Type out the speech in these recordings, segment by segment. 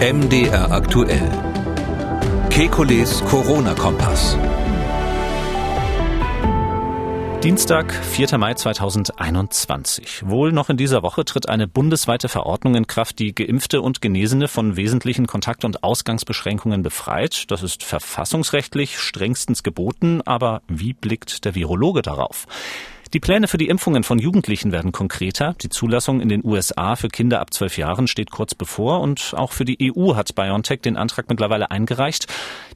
MDR aktuell. Kekules Corona-Kompass. Dienstag, 4. Mai 2021. Wohl noch in dieser Woche tritt eine bundesweite Verordnung in Kraft, die Geimpfte und Genesene von wesentlichen Kontakt- und Ausgangsbeschränkungen befreit. Das ist verfassungsrechtlich strengstens geboten, aber wie blickt der Virologe darauf? Die Pläne für die Impfungen von Jugendlichen werden konkreter. Die Zulassung in den USA für Kinder ab zwölf Jahren steht kurz bevor und auch für die EU hat BioNTech den Antrag mittlerweile eingereicht.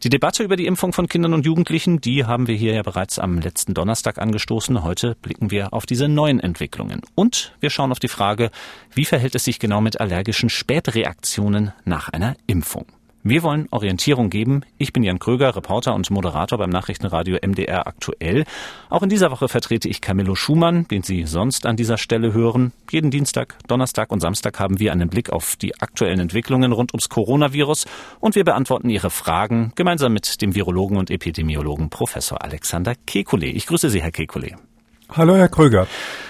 Die Debatte über die Impfung von Kindern und Jugendlichen, die haben wir hier ja bereits am letzten Donnerstag angestoßen. Heute blicken wir auf diese neuen Entwicklungen. Und wir schauen auf die Frage, wie verhält es sich genau mit allergischen Spätreaktionen nach einer Impfung? Wir wollen Orientierung geben. Ich bin Jan Kröger, Reporter und Moderator beim Nachrichtenradio MDR aktuell. Auch in dieser Woche vertrete ich Camillo Schumann, den Sie sonst an dieser Stelle hören. Jeden Dienstag, Donnerstag und Samstag haben wir einen Blick auf die aktuellen Entwicklungen rund ums Coronavirus und wir beantworten Ihre Fragen gemeinsam mit dem Virologen und Epidemiologen Professor Alexander Kekulé. Ich grüße Sie, Herr Kekulé. Hallo, Herr Kröger.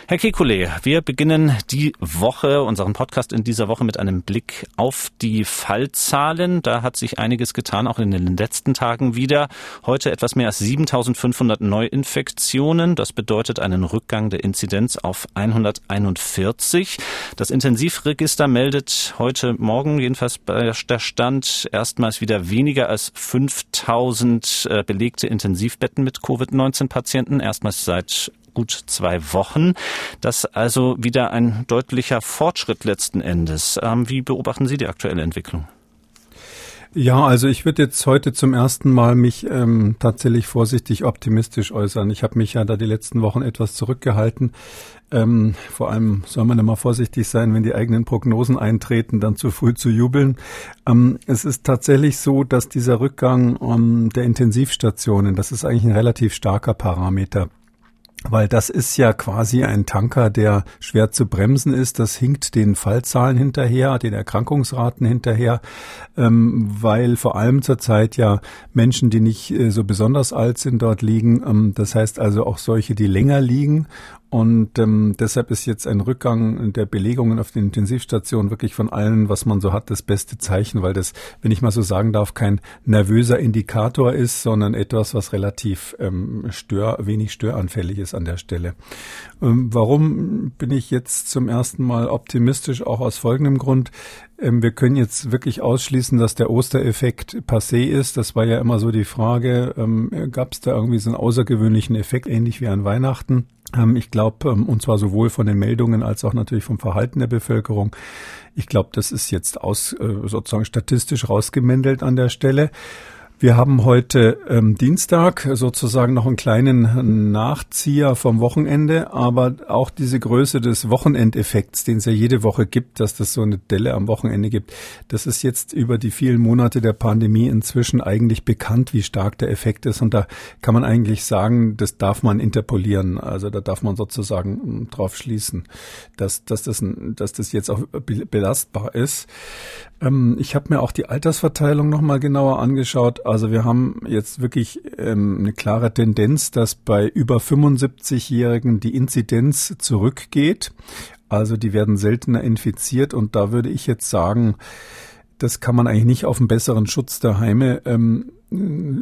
Herr Kekulé, wir beginnen die Woche, unseren Podcast in dieser Woche mit einem Blick auf die Fallzahlen. Da hat sich einiges getan, auch in den letzten Tagen wieder. Heute etwas mehr als 7500 Neuinfektionen. Das bedeutet einen Rückgang der Inzidenz auf 141. Das Intensivregister meldet heute Morgen, jedenfalls bei der Stand, erstmals wieder weniger als 5000 äh, belegte Intensivbetten mit Covid-19-Patienten. Erstmals seit gut zwei Wochen. Das also wieder ein deutlicher Fortschritt letzten Endes. Ähm, wie beobachten Sie die aktuelle Entwicklung? Ja, also ich würde jetzt heute zum ersten Mal mich ähm, tatsächlich vorsichtig optimistisch äußern. Ich habe mich ja da die letzten Wochen etwas zurückgehalten. Ähm, vor allem soll man immer vorsichtig sein, wenn die eigenen Prognosen eintreten, dann zu früh zu jubeln. Ähm, es ist tatsächlich so, dass dieser Rückgang ähm, der Intensivstationen, das ist eigentlich ein relativ starker Parameter. Weil das ist ja quasi ein Tanker, der schwer zu bremsen ist. Das hinkt den Fallzahlen hinterher, den Erkrankungsraten hinterher, ähm, weil vor allem zurzeit ja Menschen, die nicht äh, so besonders alt sind, dort liegen. Ähm, das heißt also auch solche, die länger liegen und ähm, deshalb ist jetzt ein Rückgang der Belegungen auf den Intensivstationen wirklich von allen, was man so hat, das beste Zeichen, weil das, wenn ich mal so sagen darf, kein nervöser Indikator ist, sondern etwas, was relativ ähm, stör, wenig störanfällig ist an der Stelle. Ähm, warum bin ich jetzt zum ersten Mal optimistisch? Auch aus folgendem Grund. Ähm, wir können jetzt wirklich ausschließen, dass der Ostereffekt passé ist. Das war ja immer so die Frage, ähm, gab es da irgendwie so einen außergewöhnlichen Effekt, ähnlich wie an Weihnachten? Ähm, ich glaube, ähm, und zwar sowohl von den Meldungen als auch natürlich vom Verhalten der Bevölkerung. Ich glaube, das ist jetzt aus, äh, sozusagen statistisch rausgemändelt an der Stelle. Wir haben heute ähm, Dienstag sozusagen noch einen kleinen Nachzieher vom Wochenende, aber auch diese Größe des Wochenendeffekts, den es ja jede Woche gibt, dass das so eine Delle am Wochenende gibt, das ist jetzt über die vielen Monate der Pandemie inzwischen eigentlich bekannt, wie stark der Effekt ist. Und da kann man eigentlich sagen, das darf man interpolieren. Also da darf man sozusagen hm, drauf schließen, dass, dass, das, dass das jetzt auch belastbar ist. Ähm, ich habe mir auch die Altersverteilung nochmal genauer angeschaut. Also wir haben jetzt wirklich ähm, eine klare Tendenz, dass bei über 75-Jährigen die Inzidenz zurückgeht. Also die werden seltener infiziert und da würde ich jetzt sagen, das kann man eigentlich nicht auf einen besseren Schutz der Heime ähm,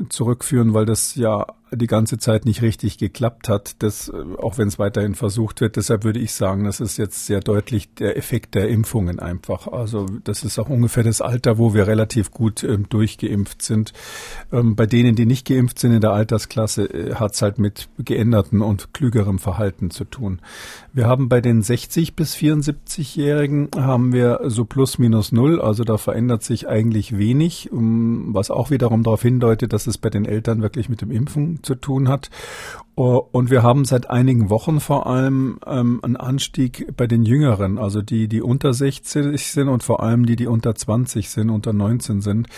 zurückführen, weil das ja die ganze Zeit nicht richtig geklappt hat, das, äh, auch wenn es weiterhin versucht wird. Deshalb würde ich sagen, das ist jetzt sehr deutlich der Effekt der Impfungen einfach. Also das ist auch ungefähr das Alter, wo wir relativ gut ähm, durchgeimpft sind. Ähm, bei denen, die nicht geimpft sind in der Altersklasse, äh, hat es halt mit geänderten und klügerem Verhalten zu tun. Wir haben bei den 60 bis 74-Jährigen haben wir so plus minus null, also da verändert sich eigentlich wenig, was auch wiederum darauf hindeutet, dass es bei den Eltern wirklich mit dem Impfen zu tun hat. Und wir haben seit einigen Wochen vor allem ähm, einen Anstieg bei den Jüngeren, also die, die unter 60 sind und vor allem die, die unter 20 sind, unter 19 sind.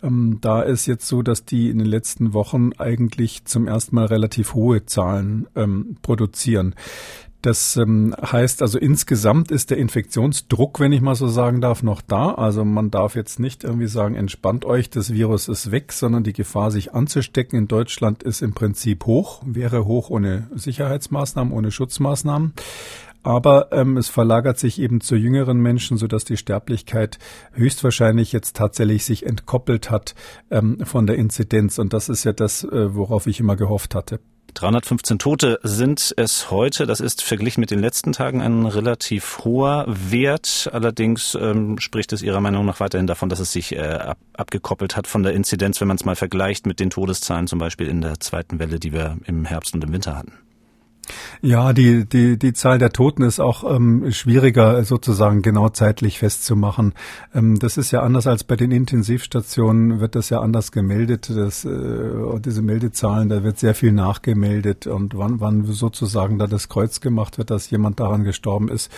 Ähm, da ist jetzt so, dass die in den letzten Wochen eigentlich zum ersten Mal relativ hohe Zahlen ähm, produzieren. Das ähm, heißt also insgesamt ist der Infektionsdruck, wenn ich mal so sagen darf, noch da. Also man darf jetzt nicht irgendwie sagen, entspannt euch, das Virus ist weg, sondern die Gefahr, sich anzustecken in Deutschland ist im Prinzip hoch, wäre hoch ohne Sicherheitsmaßnahmen, ohne Schutzmaßnahmen. aber ähm, es verlagert sich eben zu jüngeren Menschen, sodass die Sterblichkeit höchstwahrscheinlich jetzt tatsächlich sich entkoppelt hat ähm, von der Inzidenz. Und das ist ja das, äh, worauf ich immer gehofft hatte. 315 Tote sind es heute. Das ist verglichen mit den letzten Tagen ein relativ hoher Wert. Allerdings ähm, spricht es Ihrer Meinung nach weiterhin davon, dass es sich äh, ab, abgekoppelt hat von der Inzidenz, wenn man es mal vergleicht mit den Todeszahlen zum Beispiel in der zweiten Welle, die wir im Herbst und im Winter hatten. Ja, die, die, die Zahl der Toten ist auch ähm, schwieriger sozusagen genau zeitlich festzumachen. Ähm, das ist ja anders als bei den Intensivstationen, wird das ja anders gemeldet. Das, äh, diese Meldezahlen, da wird sehr viel nachgemeldet und wann, wann sozusagen da das Kreuz gemacht wird, dass jemand daran gestorben ist,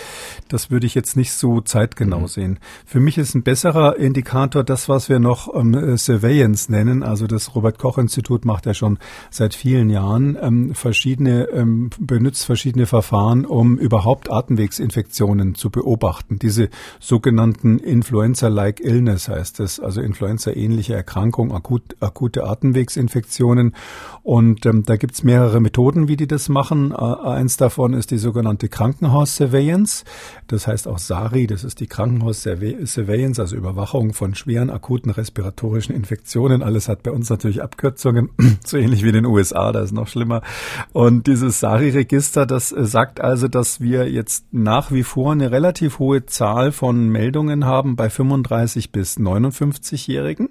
das würde ich jetzt nicht so zeitgenau mhm. sehen. Für mich ist ein besserer Indikator das, was wir noch ähm, Surveillance nennen. Also das Robert Koch Institut macht ja schon seit vielen Jahren ähm, verschiedene ähm, benutzt verschiedene Verfahren, um überhaupt Atemwegsinfektionen zu beobachten. Diese sogenannten Influenza-like Illness heißt es, also Influenza-ähnliche Erkrankung, akut, akute Atemwegsinfektionen. Und ähm, da gibt's mehrere Methoden, wie die das machen. Äh, eins davon ist die sogenannte Krankenhaus-Surveillance. Das heißt auch SARI, das ist die Krankenhaus-Surveillance, also Überwachung von schweren akuten respiratorischen Infektionen. Alles hat bei uns natürlich Abkürzungen, so ähnlich wie in den USA, da ist noch schlimmer. Und dieses SARI Register, das äh, sagt also, dass wir jetzt nach wie vor eine relativ hohe Zahl von Meldungen haben bei 35 bis 59-Jährigen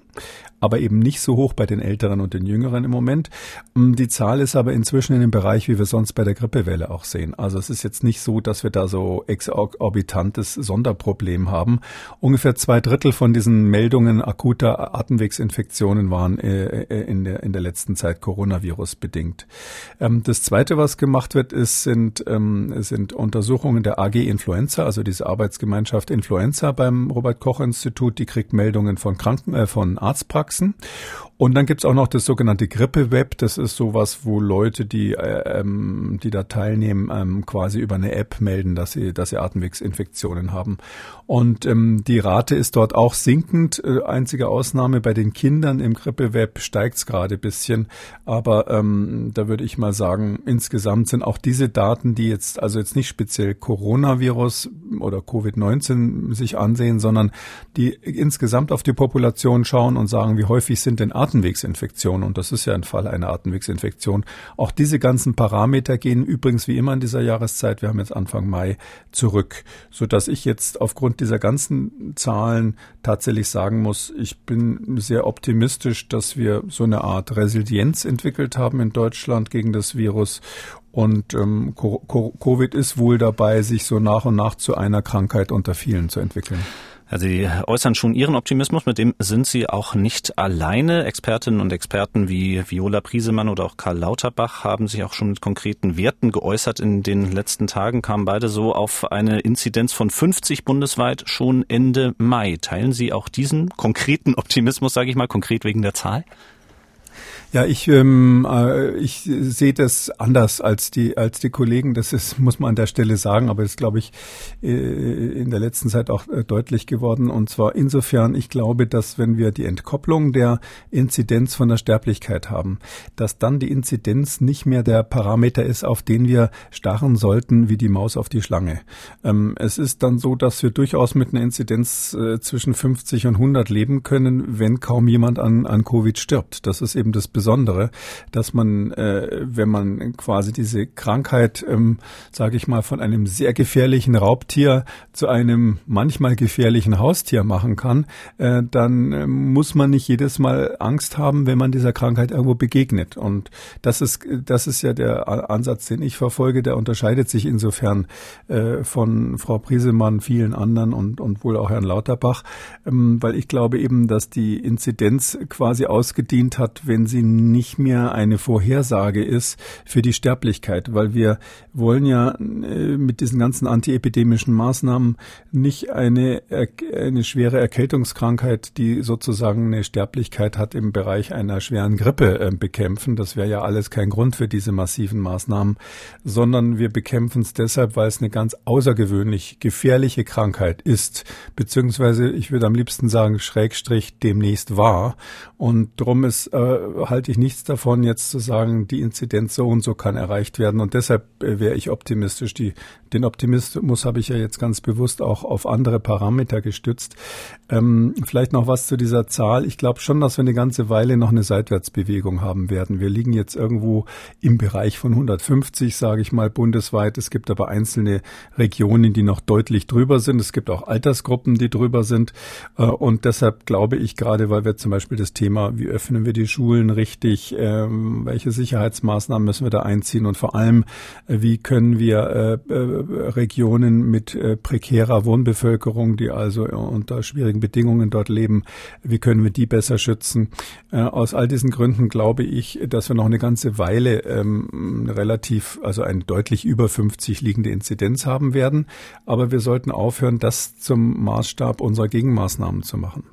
aber eben nicht so hoch bei den Älteren und den Jüngeren im Moment. Mm, die Zahl ist aber inzwischen in dem Bereich, wie wir sonst bei der Grippewelle auch sehen. Also es ist jetzt nicht so, dass wir da so exorbitantes Sonderproblem haben. Ungefähr zwei Drittel von diesen Meldungen akuter Atemwegsinfektionen waren äh, äh, in der, in der letzten Zeit Coronavirus bedingt. Ähm, das zweite, was gemacht wird, ist, sind, ähm, sind Untersuchungen der AG Influenza, also diese Arbeitsgemeinschaft Influenza beim Robert Koch Institut. Die kriegt Meldungen von Kranken, äh, von Arztpraxen. Und dann gibt's auch noch das sogenannte Grippe-Web. Das ist sowas, wo Leute, die, äh, ähm, die da teilnehmen, ähm, quasi über eine App melden, dass sie, dass sie Atemwegsinfektionen haben. Und ähm, die Rate ist dort auch sinkend. Äh, einzige Ausnahme bei den Kindern im Grippe-Web steigt's gerade bisschen. Aber ähm, da würde ich mal sagen, insgesamt sind auch diese Daten, die jetzt, also jetzt nicht speziell Coronavirus oder Covid-19 sich ansehen, sondern die insgesamt auf die Population schauen und sagen, wie häufig sind denn Atemwegsinfektionen? Und das ist ja ein Fall einer Atemwegsinfektion. Auch diese ganzen Parameter gehen übrigens wie immer in dieser Jahreszeit, wir haben jetzt Anfang Mai, zurück, so dass ich jetzt aufgrund dieser ganzen Zahlen tatsächlich sagen muss, ich bin sehr optimistisch, dass wir so eine Art Resilienz entwickelt haben in Deutschland gegen das Virus und ähm, Covid ist wohl dabei, sich so nach und nach zu einer Krankheit unter vielen zu entwickeln. Sie äußern schon Ihren Optimismus, mit dem sind Sie auch nicht alleine. Expertinnen und Experten wie Viola Priesemann oder auch Karl Lauterbach haben sich auch schon mit konkreten Werten geäußert. In den letzten Tagen kamen beide so auf eine Inzidenz von 50 bundesweit schon Ende Mai. Teilen Sie auch diesen konkreten Optimismus, sage ich mal, konkret wegen der Zahl? Ja, ich, ähm, äh, ich sehe das anders als die, als die Kollegen. Das ist, muss man an der Stelle sagen, aber ist, glaube ich, äh, in der letzten Zeit auch äh, deutlich geworden. Und zwar insofern, ich glaube, dass wenn wir die Entkopplung der Inzidenz von der Sterblichkeit haben, dass dann die Inzidenz nicht mehr der Parameter ist, auf den wir starren sollten, wie die Maus auf die Schlange. Ähm, es ist dann so, dass wir durchaus mit einer Inzidenz äh, zwischen 50 und 100 leben können, wenn kaum jemand an, an Covid stirbt. Das ist eben das Besondere, dass man, äh, wenn man quasi diese Krankheit, ähm, sage ich mal, von einem sehr gefährlichen Raubtier zu einem manchmal gefährlichen Haustier machen kann, äh, dann äh, muss man nicht jedes Mal Angst haben, wenn man dieser Krankheit irgendwo begegnet. Und das ist, das ist ja der Ansatz, den ich verfolge. Der unterscheidet sich insofern äh, von Frau Priesemann, vielen anderen und, und wohl auch Herrn Lauterbach, ähm, weil ich glaube eben, dass die Inzidenz quasi ausgedient hat, wenn sie nicht mehr eine Vorhersage ist für die Sterblichkeit, weil wir wollen ja äh, mit diesen ganzen antiepidemischen Maßnahmen nicht eine, eine schwere Erkältungskrankheit, die sozusagen eine Sterblichkeit hat im Bereich einer schweren Grippe äh, bekämpfen. Das wäre ja alles kein Grund für diese massiven Maßnahmen, sondern wir bekämpfen es deshalb, weil es eine ganz außergewöhnlich gefährliche Krankheit ist, beziehungsweise ich würde am liebsten sagen, Schrägstrich demnächst war. Und drum ist äh, halte ich nichts davon, jetzt zu sagen, die Inzidenz so und so kann erreicht werden. Und deshalb äh, wäre ich optimistisch. Die, den Optimismus habe ich ja jetzt ganz bewusst auch auf andere Parameter gestützt. Ähm, vielleicht noch was zu dieser Zahl. Ich glaube schon, dass wir eine ganze Weile noch eine Seitwärtsbewegung haben werden. Wir liegen jetzt irgendwo im Bereich von 150, sage ich mal, bundesweit. Es gibt aber einzelne Regionen, die noch deutlich drüber sind. Es gibt auch Altersgruppen, die drüber sind. Äh, und deshalb glaube ich gerade, weil wir zum Beispiel das Thema, wie öffnen wir die Schulen richtig, ähm, welche Sicherheitsmaßnahmen müssen wir da einziehen und vor allem, äh, wie können wir äh, Regionen mit prekärer Wohnbevölkerung, die also unter schwierigen Bedingungen dort leben, wie können wir die besser schützen? Aus all diesen Gründen glaube ich, dass wir noch eine ganze Weile ähm, relativ, also eine deutlich über 50 liegende Inzidenz haben werden. Aber wir sollten aufhören, das zum Maßstab unserer Gegenmaßnahmen zu machen.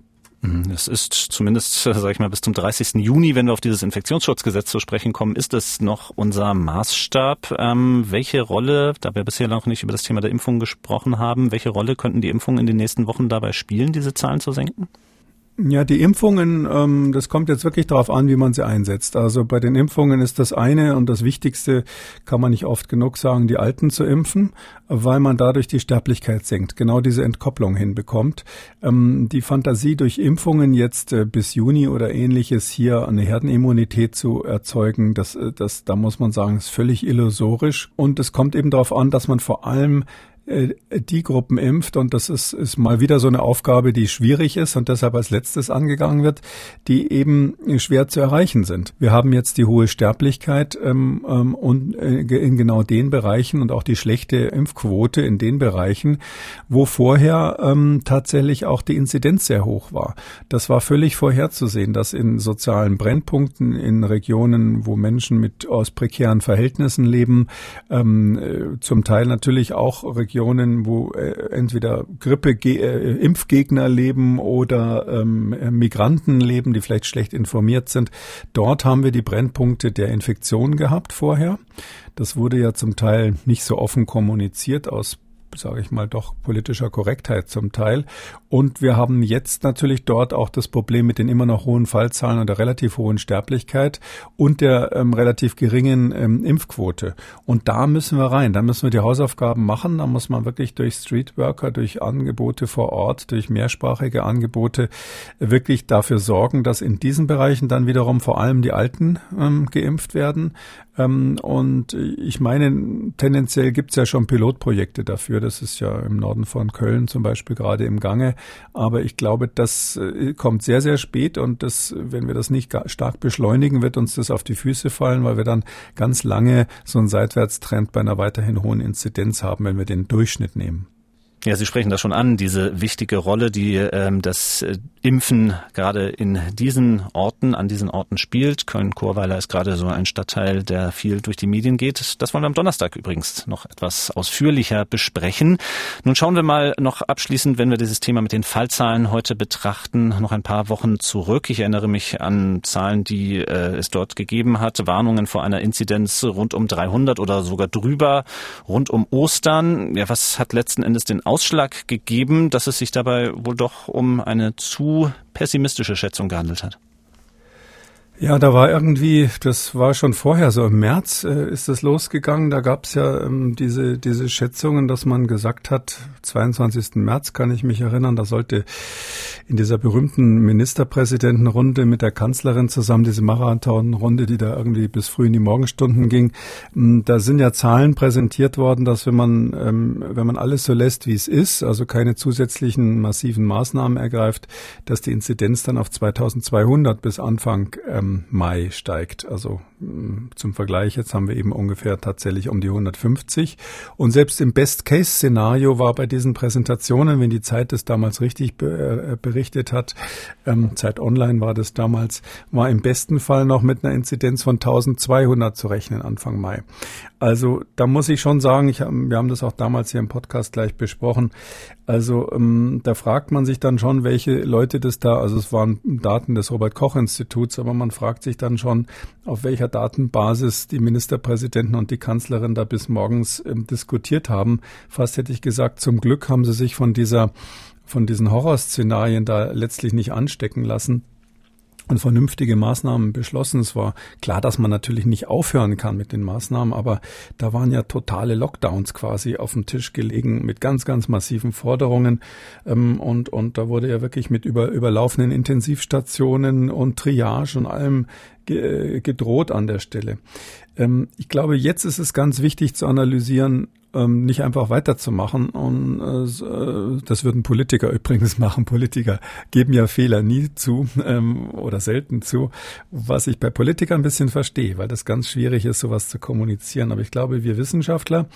Mhm, es ist zumindest, sage ich mal, bis zum 30. Juni, wenn wir auf dieses Infektionsschutzgesetz zu sprechen kommen, ist es noch unser Maßstab. Ähm, welche Rolle, da wir bisher noch nicht über das Thema der Impfung gesprochen haben, welche Rolle könnten die Impfungen in den nächsten Wochen dabei spielen, diese Zahlen zu senken? Ja, die Impfungen, ähm, das kommt jetzt wirklich darauf an, wie man sie einsetzt. Also bei den Impfungen ist das eine und das Wichtigste, kann man nicht oft genug sagen, die Alten zu impfen, weil man dadurch die Sterblichkeit senkt, genau diese Entkopplung hinbekommt. Ähm, die Fantasie durch Impfungen jetzt äh, bis Juni oder ähnliches hier eine Herdenimmunität zu erzeugen, das, äh, das, da muss man sagen, ist völlig illusorisch. Und es kommt eben darauf an, dass man vor allem die Gruppen impft, und das ist, ist mal wieder so eine Aufgabe, die schwierig ist und deshalb als letztes angegangen wird, die eben schwer zu erreichen sind. Wir haben jetzt die hohe Sterblichkeit ähm, ähm, und äh, in genau den Bereichen und auch die schlechte Impfquote in den Bereichen, wo vorher ähm, tatsächlich auch die Inzidenz sehr hoch war. Das war völlig vorherzusehen, dass in sozialen Brennpunkten, in Regionen, wo Menschen mit aus prekären Verhältnissen leben, ähm, äh, zum Teil natürlich auch Regionen, Regionen, wo äh, entweder Grippe, äh, Impfgegner leben oder ähm, Migranten leben, die vielleicht schlecht informiert sind. Dort haben wir die Brennpunkte der Infektion gehabt vorher. Das wurde ja zum Teil nicht so offen kommuniziert aus sage ich mal, doch politischer Korrektheit zum Teil. Und wir haben jetzt natürlich dort auch das Problem mit den immer noch hohen Fallzahlen und der relativ hohen Sterblichkeit und der ähm, relativ geringen ähm, Impfquote. Und da müssen wir rein. Da müssen wir die Hausaufgaben machen. Da muss man wirklich durch Streetworker, durch Angebote vor Ort, durch mehrsprachige Angebote wirklich dafür sorgen, dass in diesen Bereichen dann wiederum vor allem die Alten ähm, geimpft werden. Ähm, und ich meine, tendenziell gibt es ja schon Pilotprojekte dafür. Das ist ja im Norden von Köln zum Beispiel gerade im Gange. Aber ich glaube, das äh, kommt sehr, sehr spät und das, wenn wir das nicht stark beschleunigen, wird uns das auf die Füße fallen, weil wir dann ganz lange so einen Seitwärtstrend bei einer weiterhin hohen Inzidenz haben, wenn wir den Durchschnitt nehmen. Ja, Sie sprechen das schon an, diese wichtige Rolle, die ähm, das äh, Impfen gerade in diesen Orten, an diesen Orten spielt. Köln-Chorweiler ist gerade so ein Stadtteil, der viel durch die Medien geht. Das wollen wir am Donnerstag übrigens noch etwas ausführlicher besprechen. Nun schauen wir mal noch abschließend, wenn wir dieses Thema mit den Fallzahlen heute betrachten, noch ein paar Wochen zurück. Ich erinnere mich an Zahlen, die äh, es dort gegeben hat, Warnungen vor einer Inzidenz rund um 300 oder sogar drüber, rund um Ostern. Ja, was hat letzten Endes den Ausschlag gegeben, dass es sich dabei wohl doch um eine zu pessimistische Schätzung gehandelt hat? Ja, da war irgendwie, das war schon vorher, so im März äh, ist das losgegangen. Da gab es ja ähm, diese, diese Schätzungen, dass man gesagt hat, 22. März kann ich mich erinnern, da sollte in dieser berühmten Ministerpräsidentenrunde mit der Kanzlerin zusammen, diese Marathonrunde, die da irgendwie bis früh in die Morgenstunden ging, ähm, da sind ja Zahlen präsentiert worden, dass wenn man, ähm, wenn man alles so lässt, wie es ist, also keine zusätzlichen massiven Maßnahmen ergreift, dass die Inzidenz dann auf 2200 bis Anfang ähm, Mai steigt. Also zum Vergleich, jetzt haben wir eben ungefähr tatsächlich um die 150. Und selbst im Best-Case-Szenario war bei diesen Präsentationen, wenn die Zeit das damals richtig äh, berichtet hat, ähm, Zeit Online war das damals, war im besten Fall noch mit einer Inzidenz von 1200 zu rechnen Anfang Mai. Also da muss ich schon sagen, ich wir haben das auch damals hier im Podcast gleich besprochen. Also ähm, da fragt man sich dann schon, welche Leute das da, also es waren Daten des Robert Koch Instituts, aber man fragt sich dann schon, auf welcher Datenbasis die Ministerpräsidenten und die Kanzlerin da bis morgens ähm, diskutiert haben. Fast hätte ich gesagt, zum Glück haben sie sich von dieser von diesen Horrorszenarien da letztlich nicht anstecken lassen und vernünftige Maßnahmen beschlossen. Es war klar, dass man natürlich nicht aufhören kann mit den Maßnahmen, aber da waren ja totale Lockdowns quasi auf dem Tisch gelegen mit ganz, ganz massiven Forderungen. Ähm, und, und da wurde ja wirklich mit über, überlaufenden Intensivstationen und Triage und allem gedroht an der Stelle. Ähm, ich glaube, jetzt ist es ganz wichtig zu analysieren, ähm, nicht einfach weiterzumachen. Und äh, das würden Politiker übrigens machen. Politiker geben ja Fehler nie zu ähm, oder selten zu, was ich bei Politikern ein bisschen verstehe, weil das ganz schwierig ist, sowas zu kommunizieren. Aber ich glaube, wir Wissenschaftler,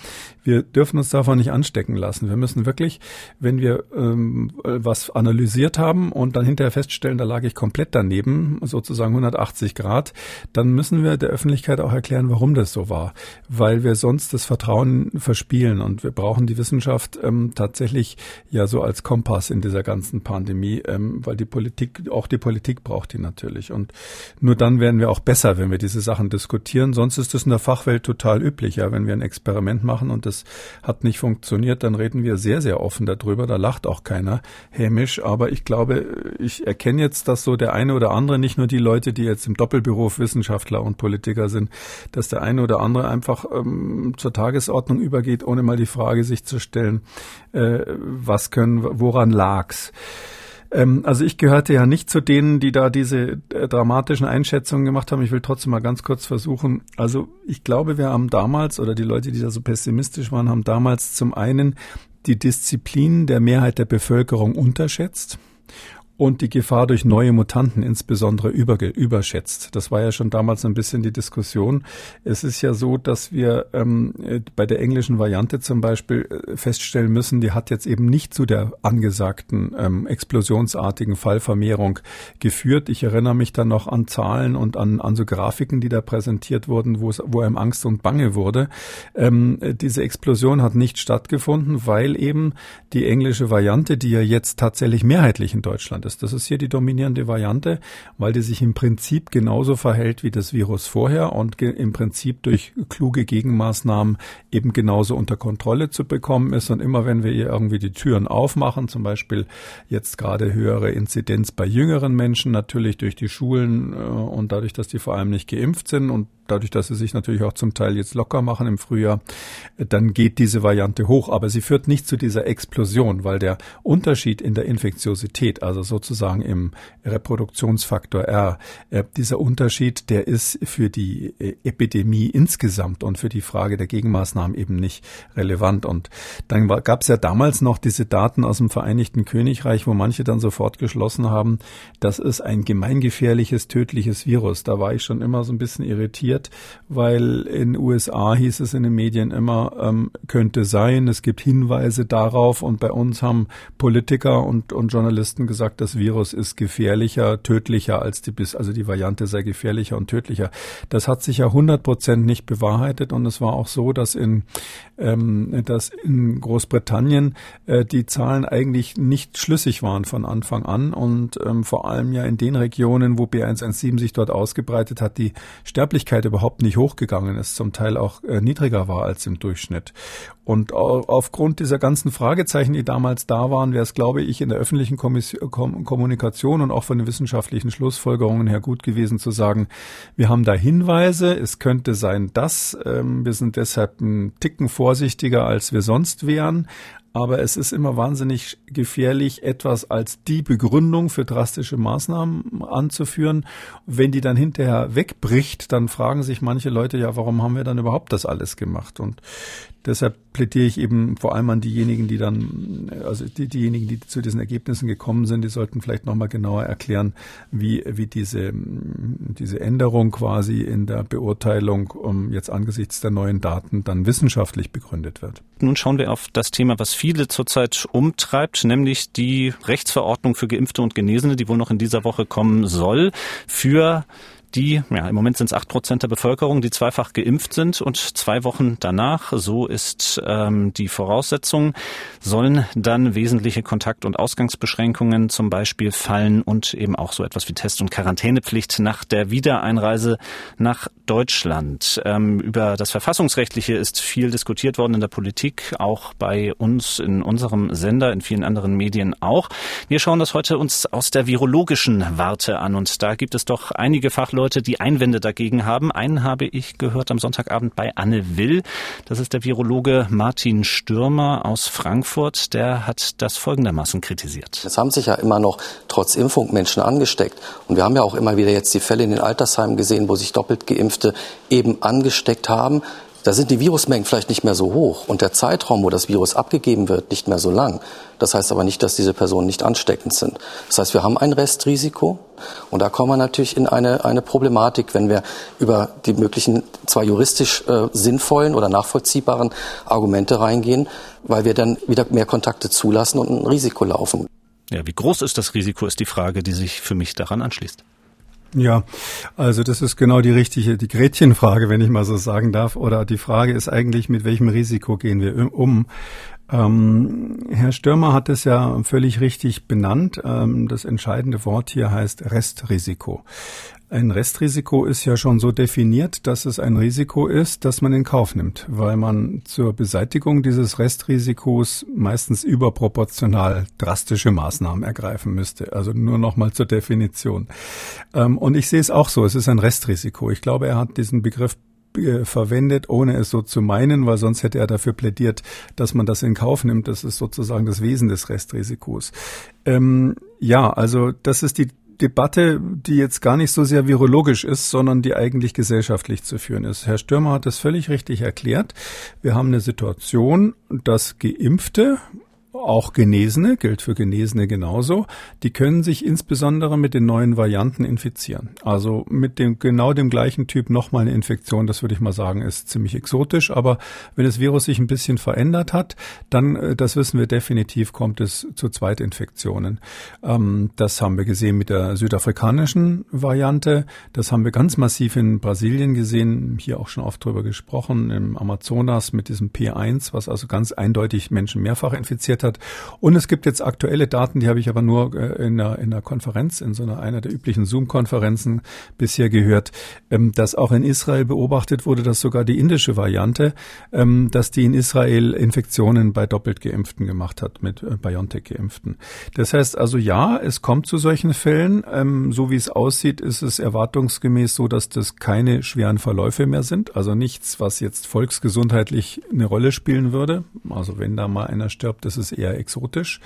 wir dürfen uns davon nicht anstecken lassen. Wir müssen wirklich, wenn wir ähm, was analysiert haben und dann hinterher feststellen, da lag ich komplett daneben, sozusagen 180 Grad, dann müssen wir der Öffentlichkeit auch erklären, warum das so war, weil wir sonst das Vertrauen verspielen spielen. Und wir brauchen die Wissenschaft ähm, tatsächlich ja so als Kompass in dieser ganzen Pandemie, ähm, weil die Politik, auch die Politik braucht die natürlich. Und nur dann werden wir auch besser, wenn wir diese Sachen diskutieren. Sonst ist es in der Fachwelt total üblich. Ja, wenn wir ein Experiment machen und das hat nicht funktioniert, dann reden wir sehr, sehr offen darüber. Da lacht auch keiner hämisch. Aber ich glaube, ich erkenne jetzt, dass so der eine oder andere, nicht nur die Leute, die jetzt im Doppelberuf Wissenschaftler und Politiker sind, dass der eine oder andere einfach ähm, zur Tagesordnung übergeht geht, ohne mal die Frage sich zu stellen, äh, was können, woran lag's? Ähm, also ich gehörte ja nicht zu denen, die da diese äh, dramatischen Einschätzungen gemacht haben. Ich will trotzdem mal ganz kurz versuchen. Also ich glaube, wir haben damals, oder die Leute, die da so pessimistisch waren, haben damals zum einen die Disziplin der Mehrheit der Bevölkerung unterschätzt und die Gefahr durch neue Mutanten insbesondere überschätzt. Das war ja schon damals ein bisschen die Diskussion. Es ist ja so, dass wir ähm, bei der englischen Variante zum Beispiel äh, feststellen müssen, die hat jetzt eben nicht zu der angesagten ähm, explosionsartigen Fallvermehrung geführt. Ich erinnere mich dann noch an Zahlen und an, an so Grafiken, die da präsentiert wurden, wo, es, wo einem Angst und Bange wurde. Ähm, diese Explosion hat nicht stattgefunden, weil eben die englische Variante, die ja jetzt tatsächlich mehrheitlich in Deutschland ist, ist. Das ist hier die dominierende Variante, weil die sich im Prinzip genauso verhält wie das Virus vorher und im Prinzip durch kluge Gegenmaßnahmen eben genauso unter Kontrolle zu bekommen ist. Und immer wenn wir ihr irgendwie die Türen aufmachen, zum Beispiel jetzt gerade höhere Inzidenz bei jüngeren Menschen, natürlich durch die Schulen äh, und dadurch, dass die vor allem nicht geimpft sind und dadurch, dass sie sich natürlich auch zum Teil jetzt locker machen im Frühjahr, dann geht diese Variante hoch. Aber sie führt nicht zu dieser Explosion, weil der Unterschied in der Infektiosität, also sozusagen im Reproduktionsfaktor R, äh, dieser Unterschied, der ist für die äh, Epidemie insgesamt und für die Frage der Gegenmaßnahmen eben nicht relevant. Und dann gab es ja damals noch diese Daten aus dem Vereinigten Königreich, wo manche dann sofort geschlossen haben, das ist ein gemeingefährliches, tödliches Virus. Da war ich schon immer so ein bisschen irritiert weil in USA hieß es in den Medien immer, ähm, könnte sein, es gibt Hinweise darauf und bei uns haben Politiker und, und Journalisten gesagt, das Virus ist gefährlicher, tödlicher als die bis, also die Variante sei gefährlicher und tödlicher. Das hat sich ja 100 Prozent nicht bewahrheitet und es war auch so, dass in, ähm, dass in Großbritannien äh, die Zahlen eigentlich nicht schlüssig waren von Anfang an und ähm, vor allem ja in den Regionen, wo B117 sich dort ausgebreitet hat, die Sterblichkeit überhaupt nicht hochgegangen ist, zum Teil auch äh, niedriger war als im Durchschnitt. Und aufgrund dieser ganzen Fragezeichen, die damals da waren, wäre es, glaube ich, in der öffentlichen Kommission, Kom Kommunikation und auch von den wissenschaftlichen Schlussfolgerungen her gut gewesen zu sagen, wir haben da Hinweise, es könnte sein, dass ähm, wir sind deshalb einen Ticken vorsichtiger, als wir sonst wären, aber es ist immer wahnsinnig gefährlich, etwas als die Begründung für drastische Maßnahmen anzuführen. Wenn die dann hinterher wegbricht, dann fragen sich manche Leute ja, warum haben wir dann überhaupt das alles gemacht? Und deshalb plädiere ich eben vor allem an diejenigen, die dann, also die, diejenigen, die zu diesen Ergebnissen gekommen sind, die sollten vielleicht nochmal genauer erklären, wie, wie diese, diese Änderung quasi in der Beurteilung um jetzt angesichts der neuen Daten dann wissenschaftlich begründet wird. Nun schauen wir auf das Thema, was viele zurzeit umtreibt, nämlich die Rechtsverordnung für Geimpfte und Genesene, die wohl noch in dieser Woche kommen soll, für die, ja, im Moment sind es acht Prozent der Bevölkerung, die zweifach geimpft sind und zwei Wochen danach, so ist ähm, die Voraussetzung, sollen dann wesentliche Kontakt- und Ausgangsbeschränkungen zum Beispiel fallen und eben auch so etwas wie Test- und Quarantänepflicht nach der Wiedereinreise nach Deutschland. Ähm, über das Verfassungsrechtliche ist viel diskutiert worden in der Politik, auch bei uns in unserem Sender, in vielen anderen Medien auch. Wir schauen das heute uns aus der virologischen Warte an und da gibt es doch einige Fachleute, die Einwände dagegen haben. Einen habe ich gehört am Sonntagabend bei Anne Will. Das ist der Virologe Martin Stürmer aus Frankfurt. Der hat das folgendermaßen kritisiert. Es haben sich ja immer noch trotz Impfung Menschen angesteckt. Und wir haben ja auch immer wieder jetzt die Fälle in den Altersheimen gesehen, wo sich doppelt Geimpfte eben angesteckt haben. Da sind die Virusmengen vielleicht nicht mehr so hoch und der Zeitraum, wo das Virus abgegeben wird, nicht mehr so lang. Das heißt aber nicht, dass diese Personen nicht ansteckend sind. Das heißt, wir haben ein Restrisiko und da kommen wir natürlich in eine, eine Problematik, wenn wir über die möglichen zwar juristisch äh, sinnvollen oder nachvollziehbaren Argumente reingehen, weil wir dann wieder mehr Kontakte zulassen und ein Risiko laufen. Ja, wie groß ist das Risiko, ist die Frage, die sich für mich daran anschließt. Ja, also das ist genau die richtige, die Gretchenfrage, wenn ich mal so sagen darf. Oder die Frage ist eigentlich, mit welchem Risiko gehen wir um? Ähm, Herr Stürmer hat es ja völlig richtig benannt. Ähm, das entscheidende Wort hier heißt Restrisiko. Ein Restrisiko ist ja schon so definiert, dass es ein Risiko ist, das man in Kauf nimmt, weil man zur Beseitigung dieses Restrisikos meistens überproportional drastische Maßnahmen ergreifen müsste. Also nur noch mal zur Definition. Ähm, und ich sehe es auch so, es ist ein Restrisiko. Ich glaube, er hat diesen Begriff äh, verwendet, ohne es so zu meinen, weil sonst hätte er dafür plädiert, dass man das in Kauf nimmt. Das ist sozusagen das Wesen des Restrisikos. Ähm, ja, also das ist die Debatte, die jetzt gar nicht so sehr virologisch ist, sondern die eigentlich gesellschaftlich zu führen ist. Herr Stürmer hat es völlig richtig erklärt. Wir haben eine Situation, dass Geimpfte auch Genesene, gilt für Genesene genauso, die können sich insbesondere mit den neuen Varianten infizieren. Also mit dem genau dem gleichen Typ nochmal eine Infektion, das würde ich mal sagen, ist ziemlich exotisch. Aber wenn das Virus sich ein bisschen verändert hat, dann, äh, das wissen wir definitiv, kommt es zu Zweitinfektionen. Ähm, das haben wir gesehen mit der südafrikanischen Variante. Das haben wir ganz massiv in Brasilien gesehen, hier auch schon oft drüber gesprochen, im Amazonas mit diesem P1, was also ganz eindeutig Menschen mehrfach infiziert hat. Und es gibt jetzt aktuelle Daten, die habe ich aber nur äh, in einer, in einer Konferenz, in so einer, einer der üblichen Zoom-Konferenzen bisher gehört, ähm, dass auch in Israel beobachtet wurde, dass sogar die indische Variante, ähm, dass die in Israel Infektionen bei doppelt Geimpften gemacht hat, mit äh, BioNTech-Geimpften. Das heißt also ja, es kommt zu solchen Fällen. Ähm, so wie es aussieht, ist es erwartungsgemäß so, dass das keine schweren Verläufe mehr sind. Also nichts, was jetzt volksgesundheitlich eine Rolle spielen würde. Also wenn da mal einer stirbt, das ist eher exotisch.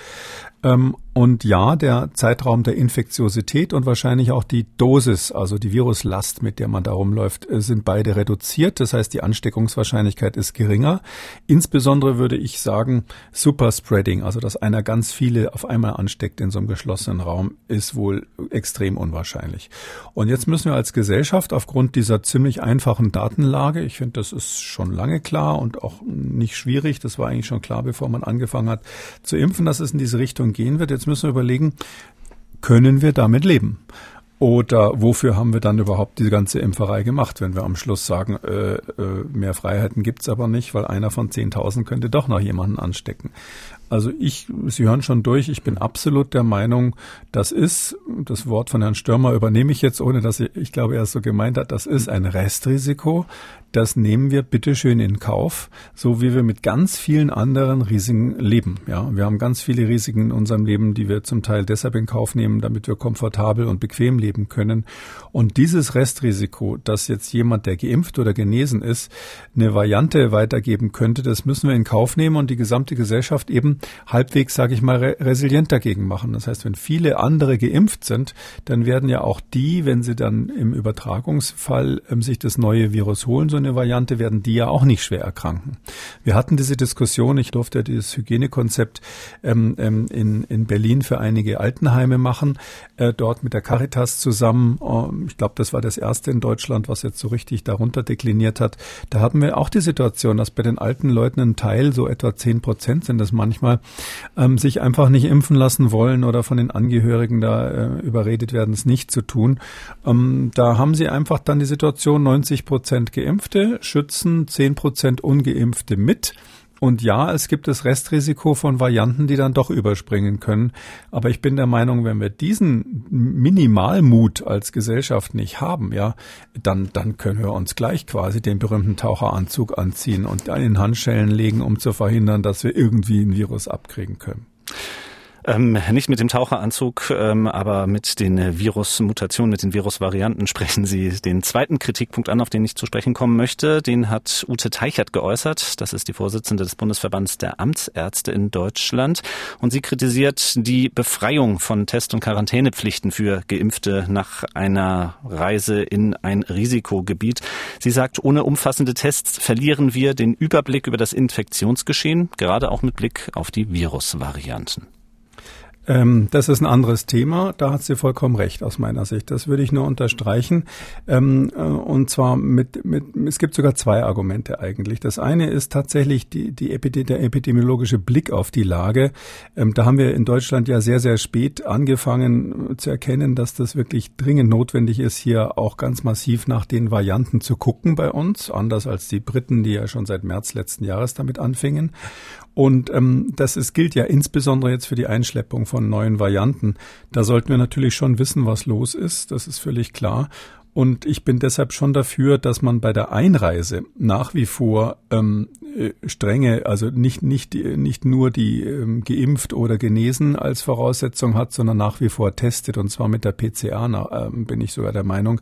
Ähm, und ja, der Zeitraum der Infektiosität und wahrscheinlich auch die Dosis, also die Viruslast, mit der man da rumläuft, äh, sind beide reduziert. Das heißt, die Ansteckungswahrscheinlichkeit ist geringer. Insbesondere würde ich sagen, Superspreading, also dass einer ganz viele auf einmal ansteckt in so einem geschlossenen Raum, ist wohl extrem unwahrscheinlich. Und jetzt müssen wir als Gesellschaft aufgrund dieser ziemlich einfachen Datenlage, ich finde, das ist schon lange klar und auch nicht schwierig, das war eigentlich schon klar, bevor man angefangen hat zu impfen, dass es in diese Richtung gehen wird. Jetzt müssen wir überlegen, können wir damit leben? Oder wofür haben wir dann überhaupt diese ganze Impferei gemacht, wenn wir am Schluss sagen, äh, äh, mehr Freiheiten gibt's aber nicht, weil einer von 10.000 könnte doch noch jemanden anstecken. Also ich, Sie hören schon durch, ich bin absolut der Meinung, das ist, das Wort von Herrn Stürmer übernehme ich jetzt, ohne dass ich, ich glaube, er es so gemeint hat, das ist ein Restrisiko, das nehmen wir bitteschön in Kauf, so wie wir mit ganz vielen anderen Risiken leben. Ja, wir haben ganz viele Risiken in unserem Leben, die wir zum Teil deshalb in Kauf nehmen, damit wir komfortabel und bequem leben können. Und dieses Restrisiko, dass jetzt jemand, der geimpft oder genesen ist, eine Variante weitergeben könnte, das müssen wir in Kauf nehmen und die gesamte Gesellschaft eben halbwegs, sage ich mal, re resilient dagegen machen. Das heißt, wenn viele andere geimpft sind, dann werden ja auch die, wenn sie dann im Übertragungsfall ähm, sich das neue Virus holen, so eine Variante, werden die ja auch nicht schwer erkranken. Wir hatten diese Diskussion, ich durfte dieses Hygienekonzept ähm, ähm, in, in Berlin für einige Altenheime machen, äh, dort mit der Caritas zusammen. Ähm, ich glaube, das war das erste in Deutschland, was jetzt so richtig darunter dekliniert hat. Da hatten wir auch die Situation, dass bei den alten Leuten ein Teil, so etwa zehn Prozent sind das manchmal, ähm, sich einfach nicht impfen lassen wollen oder von den Angehörigen da äh, überredet werden, es nicht zu tun. Ähm, da haben sie einfach dann die Situation, 90 Prozent Geimpfte schützen 10 Prozent Ungeimpfte mit. Und ja, es gibt das Restrisiko von Varianten, die dann doch überspringen können. Aber ich bin der Meinung, wenn wir diesen Minimalmut als Gesellschaft nicht haben, ja, dann, dann können wir uns gleich quasi den berühmten Taucheranzug anziehen und in Handschellen legen, um zu verhindern, dass wir irgendwie ein Virus abkriegen können. Ähm, nicht mit dem Taucheranzug, ähm, aber mit den Virusmutationen, mit den Virusvarianten sprechen Sie den zweiten Kritikpunkt an, auf den ich zu sprechen kommen möchte. Den hat Ute Teichert geäußert. Das ist die Vorsitzende des Bundesverbands der Amtsärzte in Deutschland. Und sie kritisiert die Befreiung von Test- und Quarantänepflichten für Geimpfte nach einer Reise in ein Risikogebiet. Sie sagt, ohne umfassende Tests verlieren wir den Überblick über das Infektionsgeschehen, gerade auch mit Blick auf die Virusvarianten. Ähm, das ist ein anderes Thema. Da hat sie vollkommen recht aus meiner Sicht. Das würde ich nur unterstreichen. Ähm, äh, und zwar mit, mit, es gibt sogar zwei Argumente eigentlich. Das eine ist tatsächlich die, die Epidemie, der epidemiologische Blick auf die Lage. Ähm, da haben wir in Deutschland ja sehr, sehr spät angefangen zu erkennen, dass das wirklich dringend notwendig ist, hier auch ganz massiv nach den Varianten zu gucken bei uns. Anders als die Briten, die ja schon seit März letzten Jahres damit anfingen. Und ähm, das ist, gilt ja insbesondere jetzt für die Einschleppung von neuen Varianten. Da sollten wir natürlich schon wissen, was los ist. Das ist völlig klar. Und ich bin deshalb schon dafür, dass man bei der Einreise nach wie vor ähm, äh, strenge, also nicht, nicht, nicht nur die ähm, geimpft oder genesen als Voraussetzung hat, sondern nach wie vor testet und zwar mit der PCA, na, ähm, bin ich sogar der Meinung.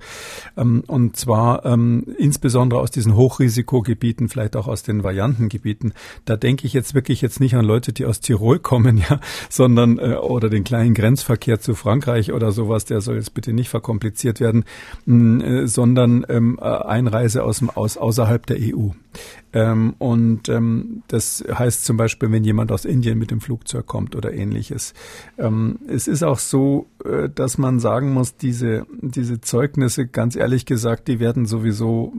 Ähm, und zwar ähm, insbesondere aus diesen Hochrisikogebieten, vielleicht auch aus den Variantengebieten. Da denke ich jetzt wirklich jetzt nicht an Leute, die aus Tirol kommen, ja, sondern äh, oder den kleinen Grenzverkehr zu Frankreich oder sowas, der soll jetzt bitte nicht verkompliziert werden äh, sondern ähm, äh, Einreise aus, aus außerhalb der EU. Ähm, und ähm, das heißt zum Beispiel, wenn jemand aus Indien mit dem Flugzeug kommt oder ähnliches. Ähm, es ist auch so, äh, dass man sagen muss, diese, diese Zeugnisse, ganz ehrlich gesagt, die werden sowieso,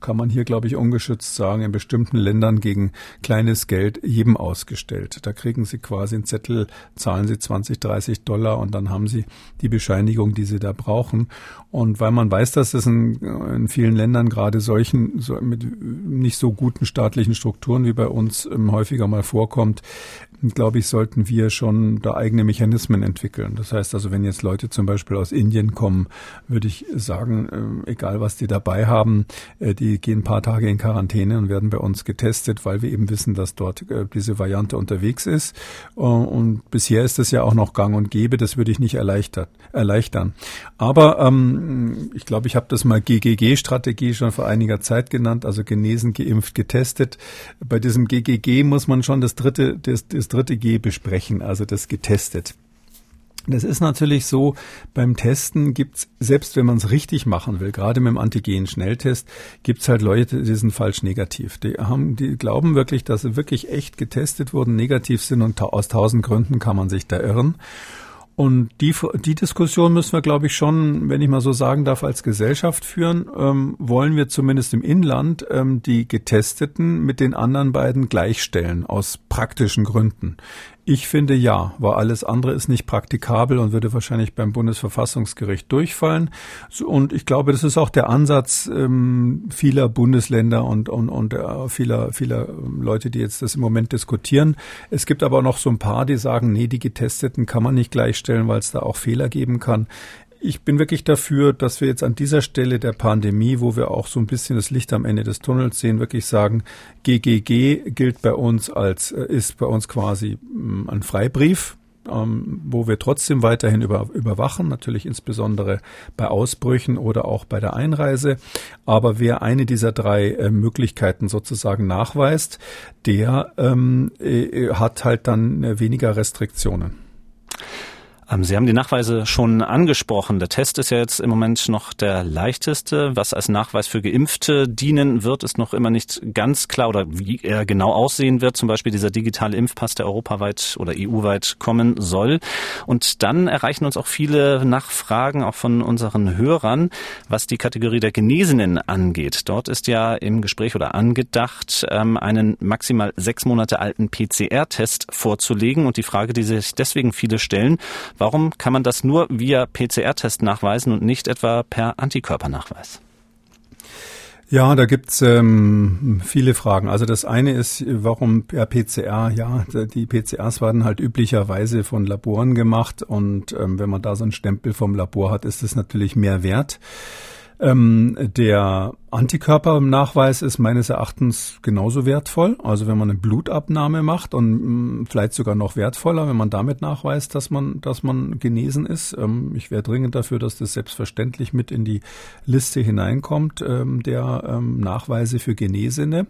kann man hier, glaube ich, ungeschützt sagen, in bestimmten Ländern gegen kleines Geld jedem ausgestellt. Da kriegen sie quasi einen Zettel, zahlen sie 20, 30 Dollar und dann haben sie die Bescheinigung, die sie da brauchen. Und weil man weiß, dass es in, in vielen Ländern gerade solchen, so mit nicht so gut guten staatlichen Strukturen wie bei uns ähm, häufiger mal vorkommt, glaube ich, sollten wir schon da eigene Mechanismen entwickeln. Das heißt also, wenn jetzt Leute zum Beispiel aus Indien kommen, würde ich sagen, äh, egal was die dabei haben, äh, die gehen ein paar Tage in Quarantäne und werden bei uns getestet, weil wir eben wissen, dass dort äh, diese Variante unterwegs ist. Und bisher ist das ja auch noch gang und gäbe. Das würde ich nicht erleichtern. Aber ähm, ich glaube, ich habe das mal GGG-Strategie schon vor einiger Zeit genannt, also genesen, geimpft, getestet. Bei diesem GGG muss man schon das dritte, das, das dritte G besprechen, also das getestet. Das ist natürlich so, beim Testen gibt's selbst wenn man es richtig machen will, gerade mit dem Antigen-Schnelltest, gibt's halt Leute, die sind falsch negativ. Die haben, die glauben wirklich, dass sie wirklich echt getestet wurden, negativ sind und aus tausend Gründen kann man sich da irren. Und die, die Diskussion müssen wir, glaube ich, schon, wenn ich mal so sagen darf, als Gesellschaft führen. Ähm, wollen wir zumindest im Inland ähm, die Getesteten mit den anderen beiden gleichstellen, aus praktischen Gründen. Ich finde ja, weil alles andere ist nicht praktikabel und würde wahrscheinlich beim Bundesverfassungsgericht durchfallen. Und ich glaube, das ist auch der Ansatz ähm, vieler Bundesländer und, und, und äh, vieler, vieler ähm, Leute, die jetzt das im Moment diskutieren. Es gibt aber noch so ein paar, die sagen, nee, die Getesteten kann man nicht gleichstellen, weil es da auch Fehler geben kann ich bin wirklich dafür, dass wir jetzt an dieser Stelle der Pandemie, wo wir auch so ein bisschen das Licht am Ende des Tunnels sehen, wirklich sagen, GGG gilt bei uns als, äh, ist bei uns quasi mm, ein Freibrief, ähm, wo wir trotzdem weiterhin über, überwachen, natürlich insbesondere bei Ausbrüchen oder auch bei der Einreise. Aber wer eine dieser drei äh, Möglichkeiten sozusagen nachweist, der ähm, äh, hat halt dann weniger Restriktionen. Ähm, Sie haben die Nachweise schon angesprochen. Der Test ist ja jetzt im Moment noch der leichteste. Was als Nachweis für Geimpfte dienen wird, ist noch immer nicht ganz klar oder wie er genau aussehen wird. Zum Beispiel dieser digitale Impfpass, der europaweit oder EU-weit kommen soll. Und dann erreichen uns auch viele Nachfragen, auch von unseren Hörern, was die Kategorie der Genesenen angeht. Dort ist ja im Gespräch oder angedacht, ähm, einen maximal sechs Monate alten PCR-Test vorzulegen. Und die Frage, die sich deswegen viele stellen, Warum kann man das nur via PCR-Test nachweisen und nicht etwa per Antikörpernachweis? Ja, da gibt's ähm, viele Fragen. Also das eine ist, warum per PCR? Ja, die PCRs werden halt üblicherweise von Laboren gemacht und ähm, wenn man da so einen Stempel vom Labor hat, ist es natürlich mehr wert. Ähm, der Antikörpernachweis ist meines Erachtens genauso wertvoll. Also wenn man eine Blutabnahme macht und mh, mm, vielleicht sogar noch wertvoller, wenn man damit nachweist, dass man, dass man genesen ist. Ähm, ich wäre dringend dafür, dass das selbstverständlich mit in die Liste hineinkommt ähm, der ähm, Nachweise für Genesene.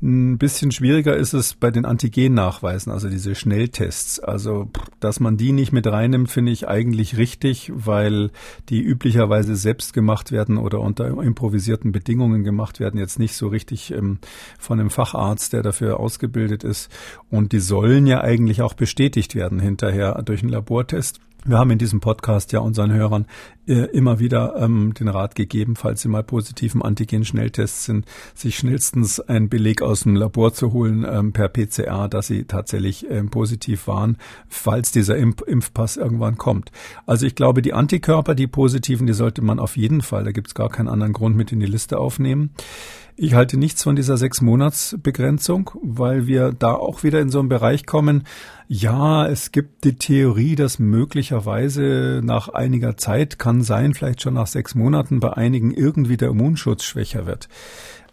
Ein bisschen schwieriger ist es bei den Antigennachweisen, also diese Schnelltests. Also, dass man die nicht mit reinnimmt, finde ich eigentlich richtig, weil die üblicherweise selbst gemacht werden oder unter improvisierten Bedingungen gemacht werden, jetzt nicht so richtig ähm, von einem Facharzt, der dafür ausgebildet ist. Und die sollen ja eigentlich auch bestätigt werden hinterher durch einen Labortest. Wir haben in diesem Podcast ja unseren Hörern äh, immer wieder ähm, den Rat gegeben, falls sie mal positiven Antigen-Schnelltests sind, sich schnellstens einen Beleg aus dem Labor zu holen ähm, per PCR, dass sie tatsächlich ähm, positiv waren, falls dieser Impf Impfpass irgendwann kommt. Also ich glaube, die Antikörper, die positiven, die sollte man auf jeden Fall, da gibt es gar keinen anderen Grund, mit in die Liste aufnehmen. Ich halte nichts von dieser sechs Monats Begrenzung, weil wir da auch wieder in so einen Bereich kommen. Ja, es gibt die Theorie, dass möglicherweise nach einiger Zeit kann sein, vielleicht schon nach sechs Monaten bei einigen irgendwie der Immunschutz schwächer wird.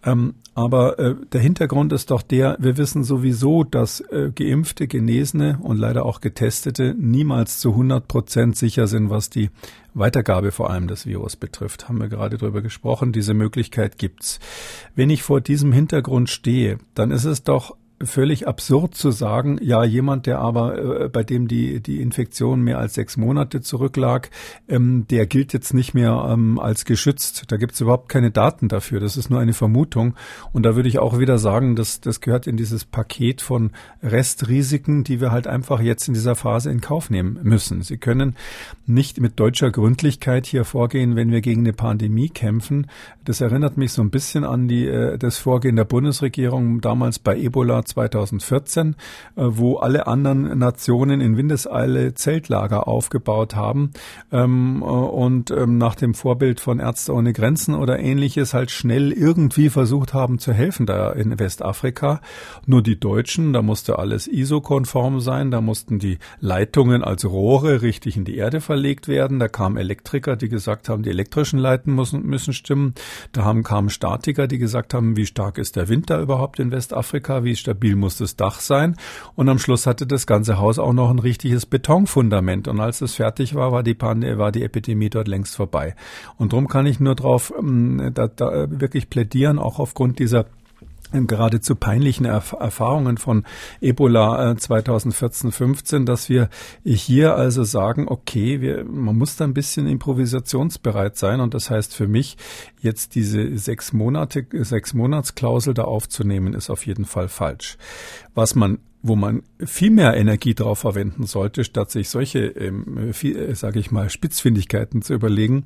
Ähm, aber äh, der Hintergrund ist doch der, wir wissen sowieso, dass äh, geimpfte, genesene und leider auch getestete niemals zu 100 Prozent sicher sind, was die Weitergabe vor allem des Virus betrifft. Haben wir gerade drüber gesprochen. Diese Möglichkeit gibt's. Wenn ich vor diesem Hintergrund stehe, dann ist es doch völlig absurd zu sagen, ja, jemand, der aber, äh, bei dem die, die Infektion mehr als sechs Monate zurücklag, ähm, der gilt jetzt nicht mehr ähm, als geschützt. Da gibt es überhaupt keine Daten dafür. Das ist nur eine Vermutung. Und da würde ich auch wieder sagen, dass das gehört in dieses Paket von Restrisiken, die wir halt einfach jetzt in dieser Phase in Kauf nehmen müssen. Sie können nicht mit deutscher Gründlichkeit hier vorgehen, wenn wir gegen eine Pandemie kämpfen. Das erinnert mich so ein bisschen an die, äh, das Vorgehen der Bundesregierung damals bei Ebola 2014, äh, wo alle anderen Nationen in Windeseile Zeltlager aufgebaut haben ähm, äh, und ähm, nach dem Vorbild von Ärzte ohne Grenzen oder ähnliches halt schnell irgendwie versucht haben zu helfen da in Westafrika. Nur die Deutschen, da musste alles ISO-konform sein, da mussten die Leitungen als Rohre richtig in die Erde verlegt werden. Da kamen Elektriker, die gesagt haben, die elektrischen Leiten müssen, müssen stimmen. Da haben, kamen Statiker, die gesagt haben, wie stark ist der Winter überhaupt in Westafrika, wie stabil stabil muss das Dach sein. Und am Schluss hatte das ganze Haus auch noch ein richtiges Betonfundament. Und als es fertig war, war die, Pandemie, war die Epidemie dort längst vorbei. Und darum kann ich nur darauf ähm, da, da wirklich plädieren, auch aufgrund dieser geradezu peinlichen Erf Erfahrungen von Ebola 2014-15, äh, dass wir hier also sagen, okay, wir, man muss da ein bisschen improvisationsbereit sein und das heißt für mich, jetzt diese sechs Monate, sechs Monatsklausel da aufzunehmen, ist auf jeden Fall falsch. Was man wo man viel mehr Energie drauf verwenden sollte, statt sich solche, ähm, äh, sage ich mal, Spitzfindigkeiten zu überlegen,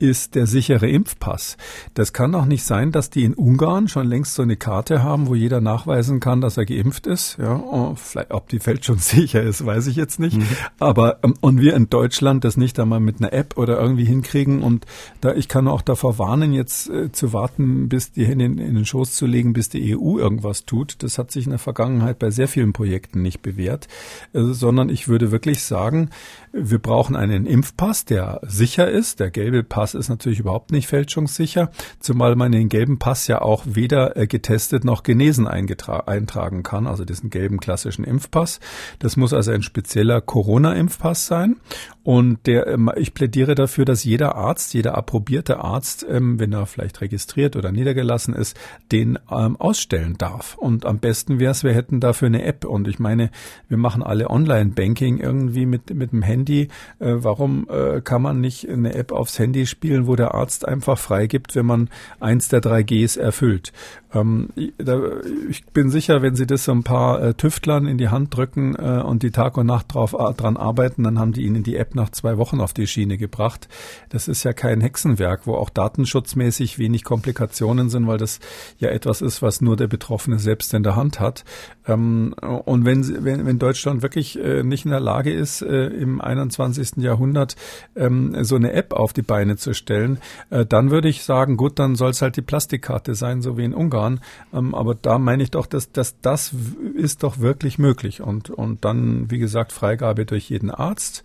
ist der sichere Impfpass. Das kann doch nicht sein, dass die in Ungarn schon längst so eine Karte haben, wo jeder nachweisen kann, dass er geimpft ist. Ja, oh, vielleicht, ob die Feld schon sicher ist, weiß ich jetzt nicht. Mhm. Aber ähm, und wir in Deutschland das nicht einmal mit einer App oder irgendwie hinkriegen. Und da ich kann auch davor warnen, jetzt äh, zu warten, bis die Hände in, in, den Schoß zu legen, bis die EU irgendwas tut. Das hat sich in der Vergangenheit bei sehr vielen Projekten nicht bewährt, äh, sondern ich würde wirklich sagen, wir brauchen einen Impfpass, der sicher ist. Der gelbe Pass ist natürlich überhaupt nicht fälschungssicher, zumal man den gelben Pass ja auch weder äh, getestet noch genesen eintragen kann, also diesen gelben klassischen Impfpass. Das muss also ein spezieller Corona-Impfpass sein. Und der, ähm, ich plädiere dafür, dass jeder Arzt, jeder approbierte Arzt, ähm, wenn er vielleicht registriert oder niedergelassen ist, den ähm, ausstellen darf. Und am besten wäre es, wir hätten dafür eine App Und ich meine, wir machen alle Online-Banking irgendwie mit, mit dem Handy. Äh, warum äh, kann man nicht eine App aufs Handy spielen, wo der Arzt einfach freigibt, wenn man eins der drei Gs erfüllt? Ähm, ich bin sicher, wenn Sie das so ein paar äh, Tüftlern in die Hand drücken äh, und die Tag und Nacht drauf äh, dran arbeiten, dann haben die Ihnen die App nach zwei Wochen auf die Schiene gebracht. Das ist ja kein Hexenwerk, wo auch datenschutzmäßig wenig Komplikationen sind, weil das ja etwas ist, was nur der Betroffene selbst in der Hand hat. Ähm, und wenn, wenn, wenn Deutschland wirklich nicht in der Lage ist, im 21. Jahrhundert ähm, so eine App auf die Beine zu stellen, dann würde ich sagen, gut, dann soll es halt die Plastikkarte sein, so wie in Ungarn fahren. Ähm, aber da meine ich doch, dass, dass das ist doch wirklich möglich. Und, und dann, wie gesagt, Freigabe durch jeden Arzt.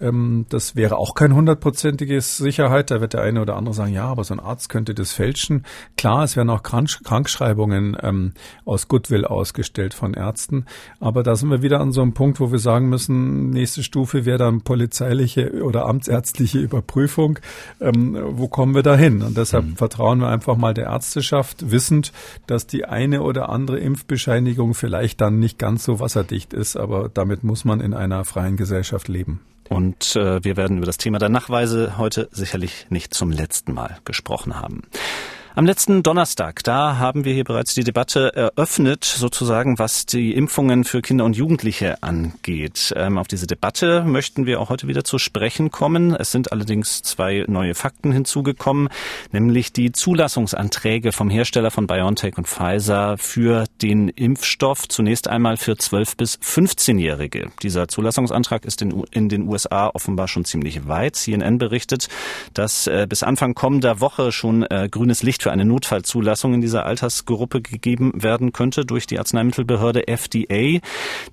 Ähm, das wäre auch kein hundertprozentiges Sicherheit. Da wird der eine oder andere sagen, ja, aber so ein Arzt könnte das fälschen. Klar, es werden auch Krank Krankschreibungen ähm, aus Goodwill ausgestellt von Ärzten. Aber da sind wir wieder an so einem Punkt, wo wir sagen müssen, nächste Stufe wäre dann polizeiliche oder amtsärztliche Überprüfung. Ähm, wo kommen wir da hin? Und deshalb mhm. vertrauen wir einfach mal der Ärzteschaft, wissend, dass die eine oder andere Impfbescheinigung vielleicht dann nicht ganz so wasserdicht ist. Aber damit muss man in einer freien Gesellschaft leben. Und äh, wir werden über das Thema der Nachweise heute sicherlich nicht zum letzten Mal gesprochen haben. Am letzten Donnerstag, da haben wir hier bereits die Debatte eröffnet, sozusagen, was die Impfungen für Kinder und Jugendliche angeht. Ähm, auf diese Debatte möchten wir auch heute wieder zu sprechen kommen. Es sind allerdings zwei neue Fakten hinzugekommen, nämlich die Zulassungsanträge vom Hersteller von BioNTech und Pfizer für den Impfstoff. Zunächst einmal für 12 bis 15-Jährige. Dieser Zulassungsantrag ist in, in, den USA offenbar schon ziemlich weit. CNN berichtet, dass äh, bis Anfang kommender Woche schon äh, grünes Licht für eine Notfallzulassung in dieser Altersgruppe gegeben werden könnte durch die Arzneimittelbehörde FDA.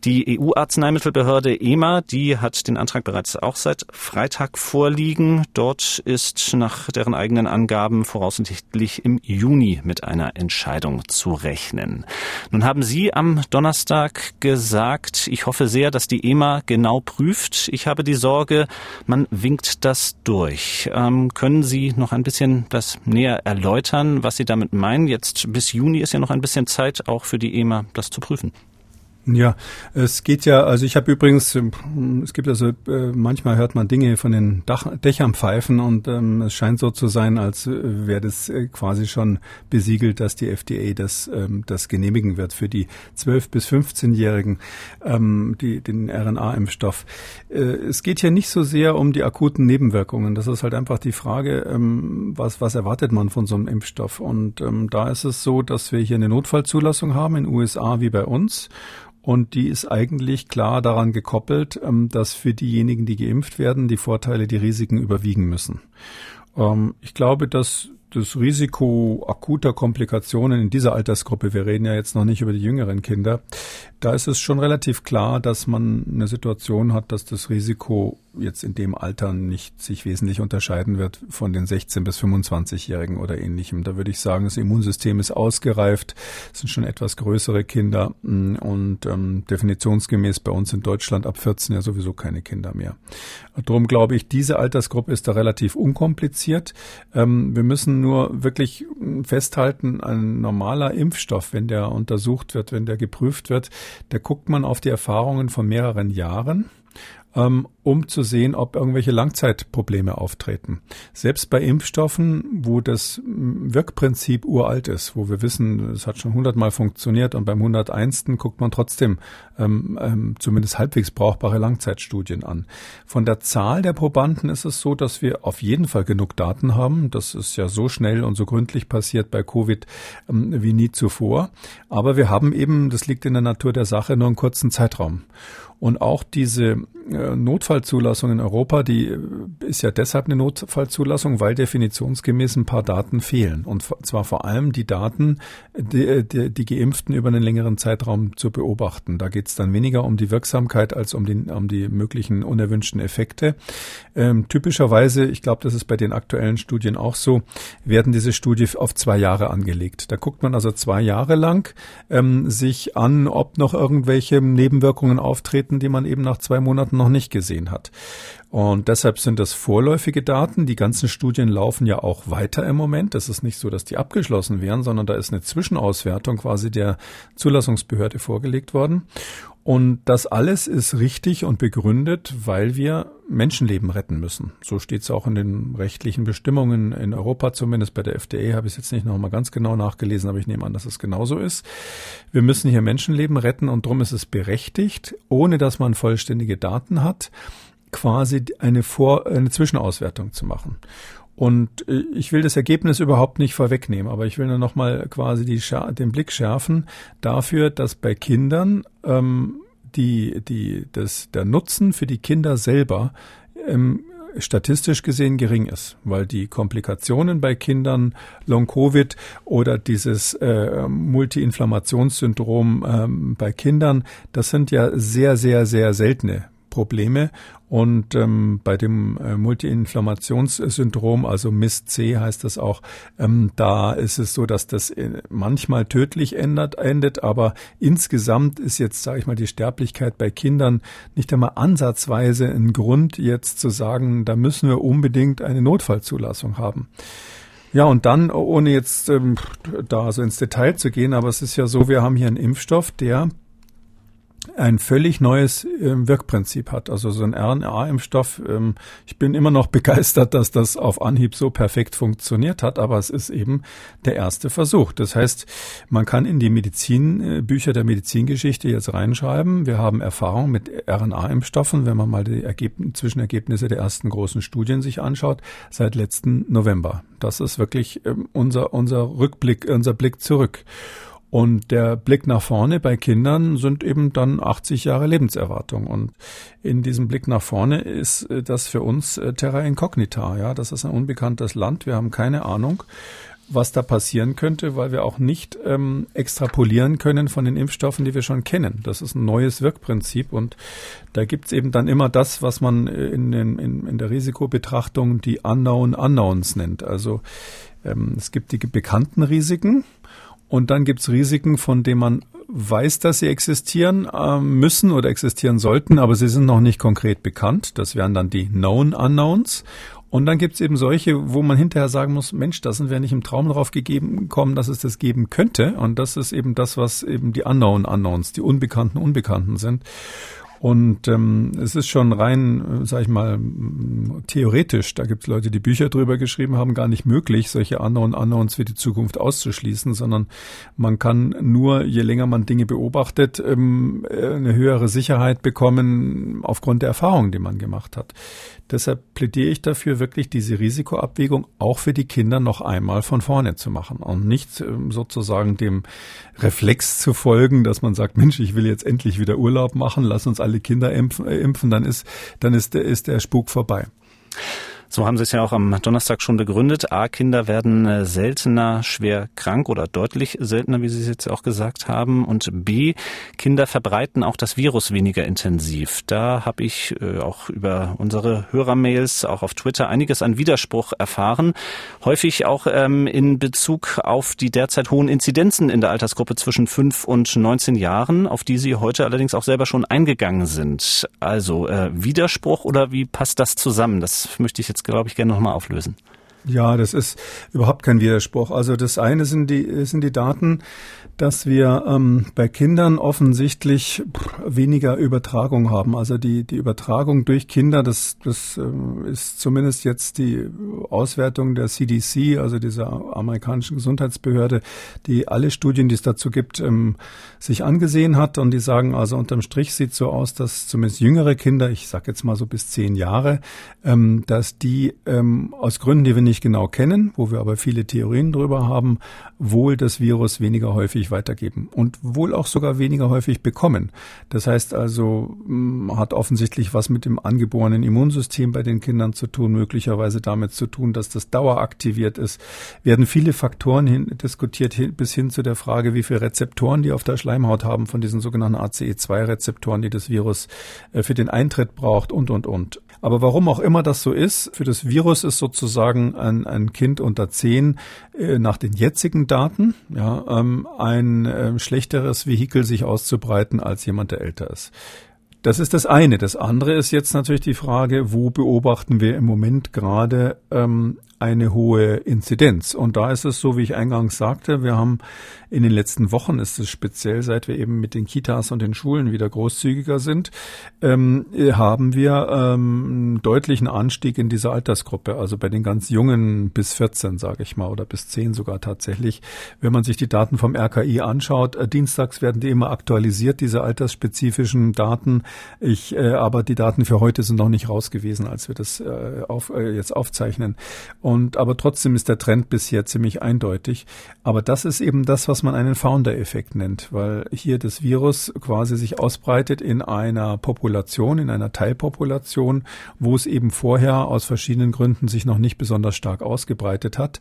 Die EU-Arzneimittelbehörde EMA, die hat den Antrag bereits auch seit Freitag vorliegen. Dort ist nach deren eigenen Angaben voraussichtlich im Juni mit einer Entscheidung zu rechnen. Nun haben Sie am Donnerstag gesagt, ich hoffe sehr, dass die EMA genau prüft. Ich habe die Sorge, man winkt das durch. Ähm, können Sie noch ein bisschen das näher erläutern? Erklären, was Sie damit meinen? Jetzt bis Juni ist ja noch ein bisschen Zeit, auch für die EMA das zu prüfen. Ja, es geht ja, also ich habe übrigens, es gibt also, äh, manchmal hört man Dinge von den Dach, Dächern pfeifen und ähm, es scheint so zu sein, als äh, wäre das äh, quasi schon besiegelt, dass die FDA das, ähm, das genehmigen wird für die 12- bis 15-Jährigen, ähm, die, den RNA-Impfstoff. Äh, es geht hier nicht so sehr um die akuten Nebenwirkungen. Das ist halt einfach die Frage, ähm, was, was erwartet man von so einem Impfstoff? Und ähm, da ist es so, dass wir hier eine Notfallzulassung haben in USA wie bei uns. Und die ist eigentlich klar daran gekoppelt, ähm, dass für diejenigen, die geimpft werden, die Vorteile, die Risiken überwiegen müssen. Ähm, ich glaube, dass das Risiko akuter Komplikationen in dieser Altersgruppe, wir reden ja jetzt noch nicht über die jüngeren Kinder, da ist es schon relativ klar, dass man eine Situation hat, dass das Risiko jetzt in dem Alter nicht sich wesentlich unterscheiden wird von den 16 bis 25-Jährigen oder ähnlichem. Da würde ich sagen, das Immunsystem ist ausgereift, es sind schon etwas größere Kinder mm, und ähm, definitionsgemäß bei uns in Deutschland ab 14 ja sowieso keine Kinder mehr. Darum glaube ich, diese Altersgruppe ist da relativ unkompliziert. Ähm, wir müssen nur wirklich festhalten, ein normaler Impfstoff, wenn der untersucht wird, wenn der geprüft wird, da guckt man auf die Erfahrungen von mehreren Jahren um zu sehen, ob irgendwelche Langzeitprobleme auftreten. Selbst bei Impfstoffen, wo das Wirkprinzip uralt ist, wo wir wissen, es hat schon hundertmal funktioniert und beim 101. guckt man trotzdem ähm, ähm, zumindest halbwegs brauchbare Langzeitstudien an. Von der Zahl der Probanden ist es so, dass wir auf jeden Fall genug Daten haben. Das ist ja so schnell und so gründlich passiert bei Covid ähm, wie nie zuvor. Aber wir haben eben, das liegt in der Natur der Sache, nur einen kurzen Zeitraum. Und auch diese äh, Notfallzulassung in Europa, die äh, ist ja deshalb eine Notfallzulassung, weil definitionsgemäß ein paar Daten fehlen. Und zwar vor allem die Daten, die, äh, die, die Geimpften über einen längeren Zeitraum zu beobachten. Da geht es dann weniger um die Wirksamkeit als um, den, um die möglichen unerwünschten Effekte. Ähm, typischerweise, ich glaube, das ist bei den aktuellen Studien auch so, werden diese Studie auf zwei Jahre angelegt. Da guckt man also zwei Jahre lang ähm, sich an, ob noch irgendwelche Nebenwirkungen auftreten die man eben nach zwei Monaten noch nicht gesehen hat. Und deshalb sind das vorläufige Daten. Die ganzen Studien laufen ja auch weiter im Moment. Das ist nicht so, dass die abgeschlossen wären, sondern da ist eine Zwischenauswertung quasi der Zulassungsbehörde vorgelegt worden. Und das alles ist richtig und begründet, weil wir Menschenleben retten müssen. So steht es auch in den rechtlichen Bestimmungen in Europa, zumindest bei der FDA habe ich es jetzt nicht nochmal ganz genau nachgelesen, aber ich nehme an, dass es genauso ist. Wir müssen hier Menschenleben retten und darum ist es berechtigt, ohne dass man vollständige Daten hat, quasi eine, Vor eine Zwischenauswertung zu machen. Und äh, ich will das Ergebnis überhaupt nicht vorwegnehmen, aber ich will nur noch mal quasi die, den Blick schärfen dafür, dass bei Kindern ähm, die, die, das, der Nutzen für die Kinder selber ähm, statistisch gesehen gering ist, weil die Komplikationen bei Kindern, Long-Covid oder dieses äh, Multi-Inflammationssyndrom ähm, bei Kindern, das sind ja sehr, sehr, sehr seltene Probleme. Und ähm, bei dem äh, Multiinflammationssyndrom, also MIS-C heißt das auch, ähm, da ist es so, dass das äh, manchmal tödlich ändert, endet, aber insgesamt ist jetzt, sage ich mal, die Sterblichkeit bei Kindern nicht einmal ansatzweise ein Grund, jetzt zu sagen, da müssen wir unbedingt eine Notfallzulassung haben. Ja, und dann, ohne jetzt ähm, da so ins Detail zu gehen, aber es ist ja so, wir haben hier einen Impfstoff, der ein völlig neues äh, Wirkprinzip hat. Also so ein RNA-Impfstoff. Ähm, ich bin immer noch begeistert, dass das auf Anhieb so perfekt funktioniert hat, aber es ist eben der erste Versuch. Das heißt, man kann in die Medizin, äh, der Medizingeschichte jetzt reinschreiben. Wir haben Erfahrung mit RNA-Impfstoffen, wenn man mal die Ergebn Zwischenergebnisse der ersten großen Studien sich anschaut, seit letzten November. Das ist wirklich äh, unser, unser Rückblick, unser Blick zurück. Und der Blick nach vorne bei Kindern sind eben dann 80 Jahre Lebenserwartung. Und in diesem Blick nach vorne ist äh, das für uns äh, Terra Incognita. Ja, das ist ein unbekanntes Land. Wir haben keine Ahnung, was da passieren könnte, weil wir auch nicht ähm, extrapolieren können von den Impfstoffen, die wir schon kennen. Das ist ein neues Wirkprinzip und da gibt's eben dann immer das, was man äh, in, den, in, in der Risikobetrachtung die Unknown Unknowns nennt. Also ähm, es gibt die bekannten Risiken und dann gibt's Risiken, von denen man weiß, dass sie existieren äh, müssen oder existieren sollten, aber sie sind noch nicht konkret bekannt. Das wären dann die Known Unknowns. Und dann gibt's eben solche, wo man hinterher sagen muss, Mensch, da sind wir nicht im Traum drauf gegeben kommen, dass es das geben könnte. Und das ist eben das, was eben die Unknown Unknowns, die unbekannten Unbekannten sind. Und ähm, es ist schon rein, sag ich mal, theoretisch, da gibt es Leute, die Bücher drüber geschrieben haben, gar nicht möglich, solche Unknown Unknowns für die Zukunft auszuschließen, sondern man kann nur, je länger man Dinge beobachtet, ähm, eine höhere Sicherheit bekommen aufgrund der Erfahrungen, die man gemacht hat. Deshalb plädiere ich dafür, wirklich diese Risikoabwägung auch für die Kinder noch einmal von vorne zu machen und nicht ähm, sozusagen dem Reflex zu folgen, dass man sagt, Mensch, ich will jetzt endlich wieder Urlaub machen, lass uns alle alle Kinder impfen, äh, impfen dann ist, dann ist, ist der Spuk vorbei. So haben Sie es ja auch am Donnerstag schon begründet. A, Kinder werden äh, seltener schwer krank oder deutlich seltener, wie Sie es jetzt auch gesagt haben. Und B, Kinder verbreiten auch das Virus weniger intensiv. Da habe ich äh, auch über unsere Hörermails, auch auf Twitter, einiges an Widerspruch erfahren. Häufig auch ähm, in Bezug auf die derzeit hohen Inzidenzen in der Altersgruppe zwischen 5 und 19 Jahren, auf die Sie heute allerdings auch selber schon eingegangen sind. Also äh, Widerspruch oder wie passt das zusammen? Das möchte ich jetzt glaube ich, gerne nochmal auflösen. Ja, das ist überhaupt kein Widerspruch. Also das eine sind die, sind die Daten, dass wir ähm, bei Kindern offensichtlich weniger Übertragung haben. Also die, die Übertragung durch Kinder, das, das äh, ist zumindest jetzt die Auswertung der CDC, also dieser amerikanischen Gesundheitsbehörde, die alle Studien, die es dazu gibt, ähm, sich angesehen hat. Und die sagen also unterm Strich sieht so aus, dass zumindest jüngere Kinder, ich sage jetzt mal so bis zehn Jahre, ähm, dass die ähm, aus Gründen, die wir nicht genau kennen, wo wir aber viele Theorien drüber haben, wohl das Virus weniger häufig häufig weitergeben und wohl auch sogar weniger häufig bekommen. Das heißt also, mm, hat offensichtlich was mit dem angeborenen Immunsystem bei den Kindern zu tun, möglicherweise damit zu tun, dass das daueraktiviert ist. Werden viele Faktoren hin, diskutiert hin, bis hin zu der Frage, wie viele Rezeptoren die auf der Schleimhaut haben von diesen sogenannten ACE2-Rezeptoren, die das Virus äh, für den Eintritt braucht und, und, und. Aber warum auch immer das so ist, für das Virus ist sozusagen ein, ein Kind unter zehn äh, nach den jetzigen Daten ja, ähm, ein äh, schlechteres Vehikel, sich auszubreiten als jemand, der älter ist. Das ist das eine. Das andere ist jetzt natürlich die Frage, wo beobachten wir im Moment gerade ähm, eine hohe Inzidenz. Und da ist es so, wie ich eingangs sagte, wir haben in den letzten Wochen ist es speziell, seit wir eben mit den Kitas und den Schulen wieder großzügiger sind, ähm, haben wir ähm, einen deutlichen Anstieg in dieser Altersgruppe. Also bei den ganz Jungen bis 14, sage ich mal, oder bis 10 sogar tatsächlich. Wenn man sich die Daten vom RKI anschaut, äh, dienstags werden die immer aktualisiert, diese altersspezifischen Daten. Ich, äh, aber die Daten für heute sind noch nicht raus gewesen, als wir das äh, auf, äh, jetzt aufzeichnen. Und aber trotzdem ist der Trend bisher ziemlich eindeutig. Aber das ist eben das, was man einen Founder-Effekt nennt, weil hier das Virus quasi sich ausbreitet in einer Population, in einer Teilpopulation, wo es eben vorher aus verschiedenen Gründen sich noch nicht besonders stark ausgebreitet hat.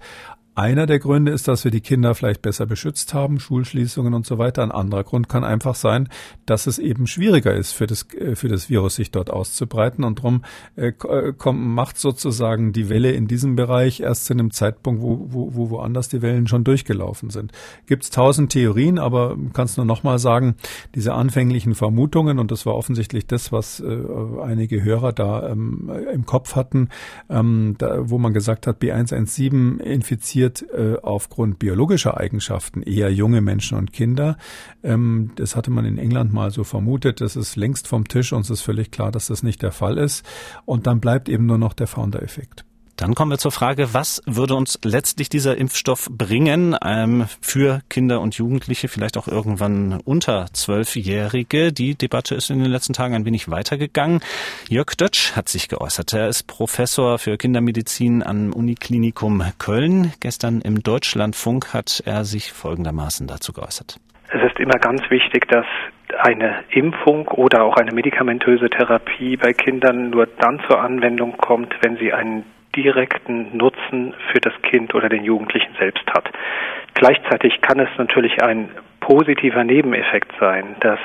Einer der Gründe ist, dass wir die Kinder vielleicht besser beschützt haben, Schulschließungen und so weiter. Ein anderer Grund kann einfach sein, dass es eben schwieriger ist, für das, äh, für das Virus sich dort auszubreiten. Und darum äh, äh, kommt, macht sozusagen die Welle in diesem Bereich erst zu einem Zeitpunkt, wo, wo, wo woanders die Wellen schon durchgelaufen sind. Gibt es tausend Theorien, aber kannst nur nochmal sagen, diese anfänglichen Vermutungen, und das war offensichtlich das, was äh, einige Hörer da ähm, im Kopf hatten, ähm, da, wo man gesagt hat, B117 infiziert infiziert äh, aufgrund biologischer Eigenschaften eher junge Menschen und Kinder. Ähm, das hatte man in England mal so vermutet. Das ist längst vom Tisch. Uns ist völlig klar, dass das nicht der Fall ist. Und dann bleibt eben nur noch der Founder-Effekt. Dann kommen wir zur Frage, was würde uns letztlich dieser Impfstoff bringen ähm, für Kinder und Jugendliche, vielleicht auch irgendwann unter Zwölfjährige? Die Debatte ist in den letzten Tagen ein wenig weitergegangen. Jörg Dötsch hat sich geäußert. Er ist Professor für Kindermedizin am Uniklinikum Köln. Gestern im Deutschlandfunk hat er sich folgendermaßen dazu geäußert. Es ist immer ganz wichtig, dass eine Impfung oder auch eine medikamentöse Therapie bei Kindern nur dann zur Anwendung kommt, wenn sie einen direkten Nutzen für das Kind oder den Jugendlichen selbst hat. Gleichzeitig kann es natürlich ein positiver Nebeneffekt sein, dass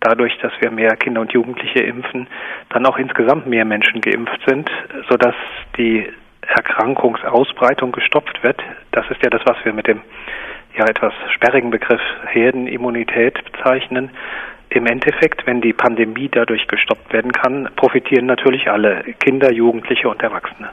dadurch, dass wir mehr Kinder und Jugendliche impfen, dann auch insgesamt mehr Menschen geimpft sind, sodass die Erkrankungsausbreitung gestopft wird. Das ist ja das, was wir mit dem ja etwas sperrigen Begriff Herdenimmunität bezeichnen. Im Endeffekt, wenn die Pandemie dadurch gestoppt werden kann, profitieren natürlich alle Kinder, Jugendliche und Erwachsene.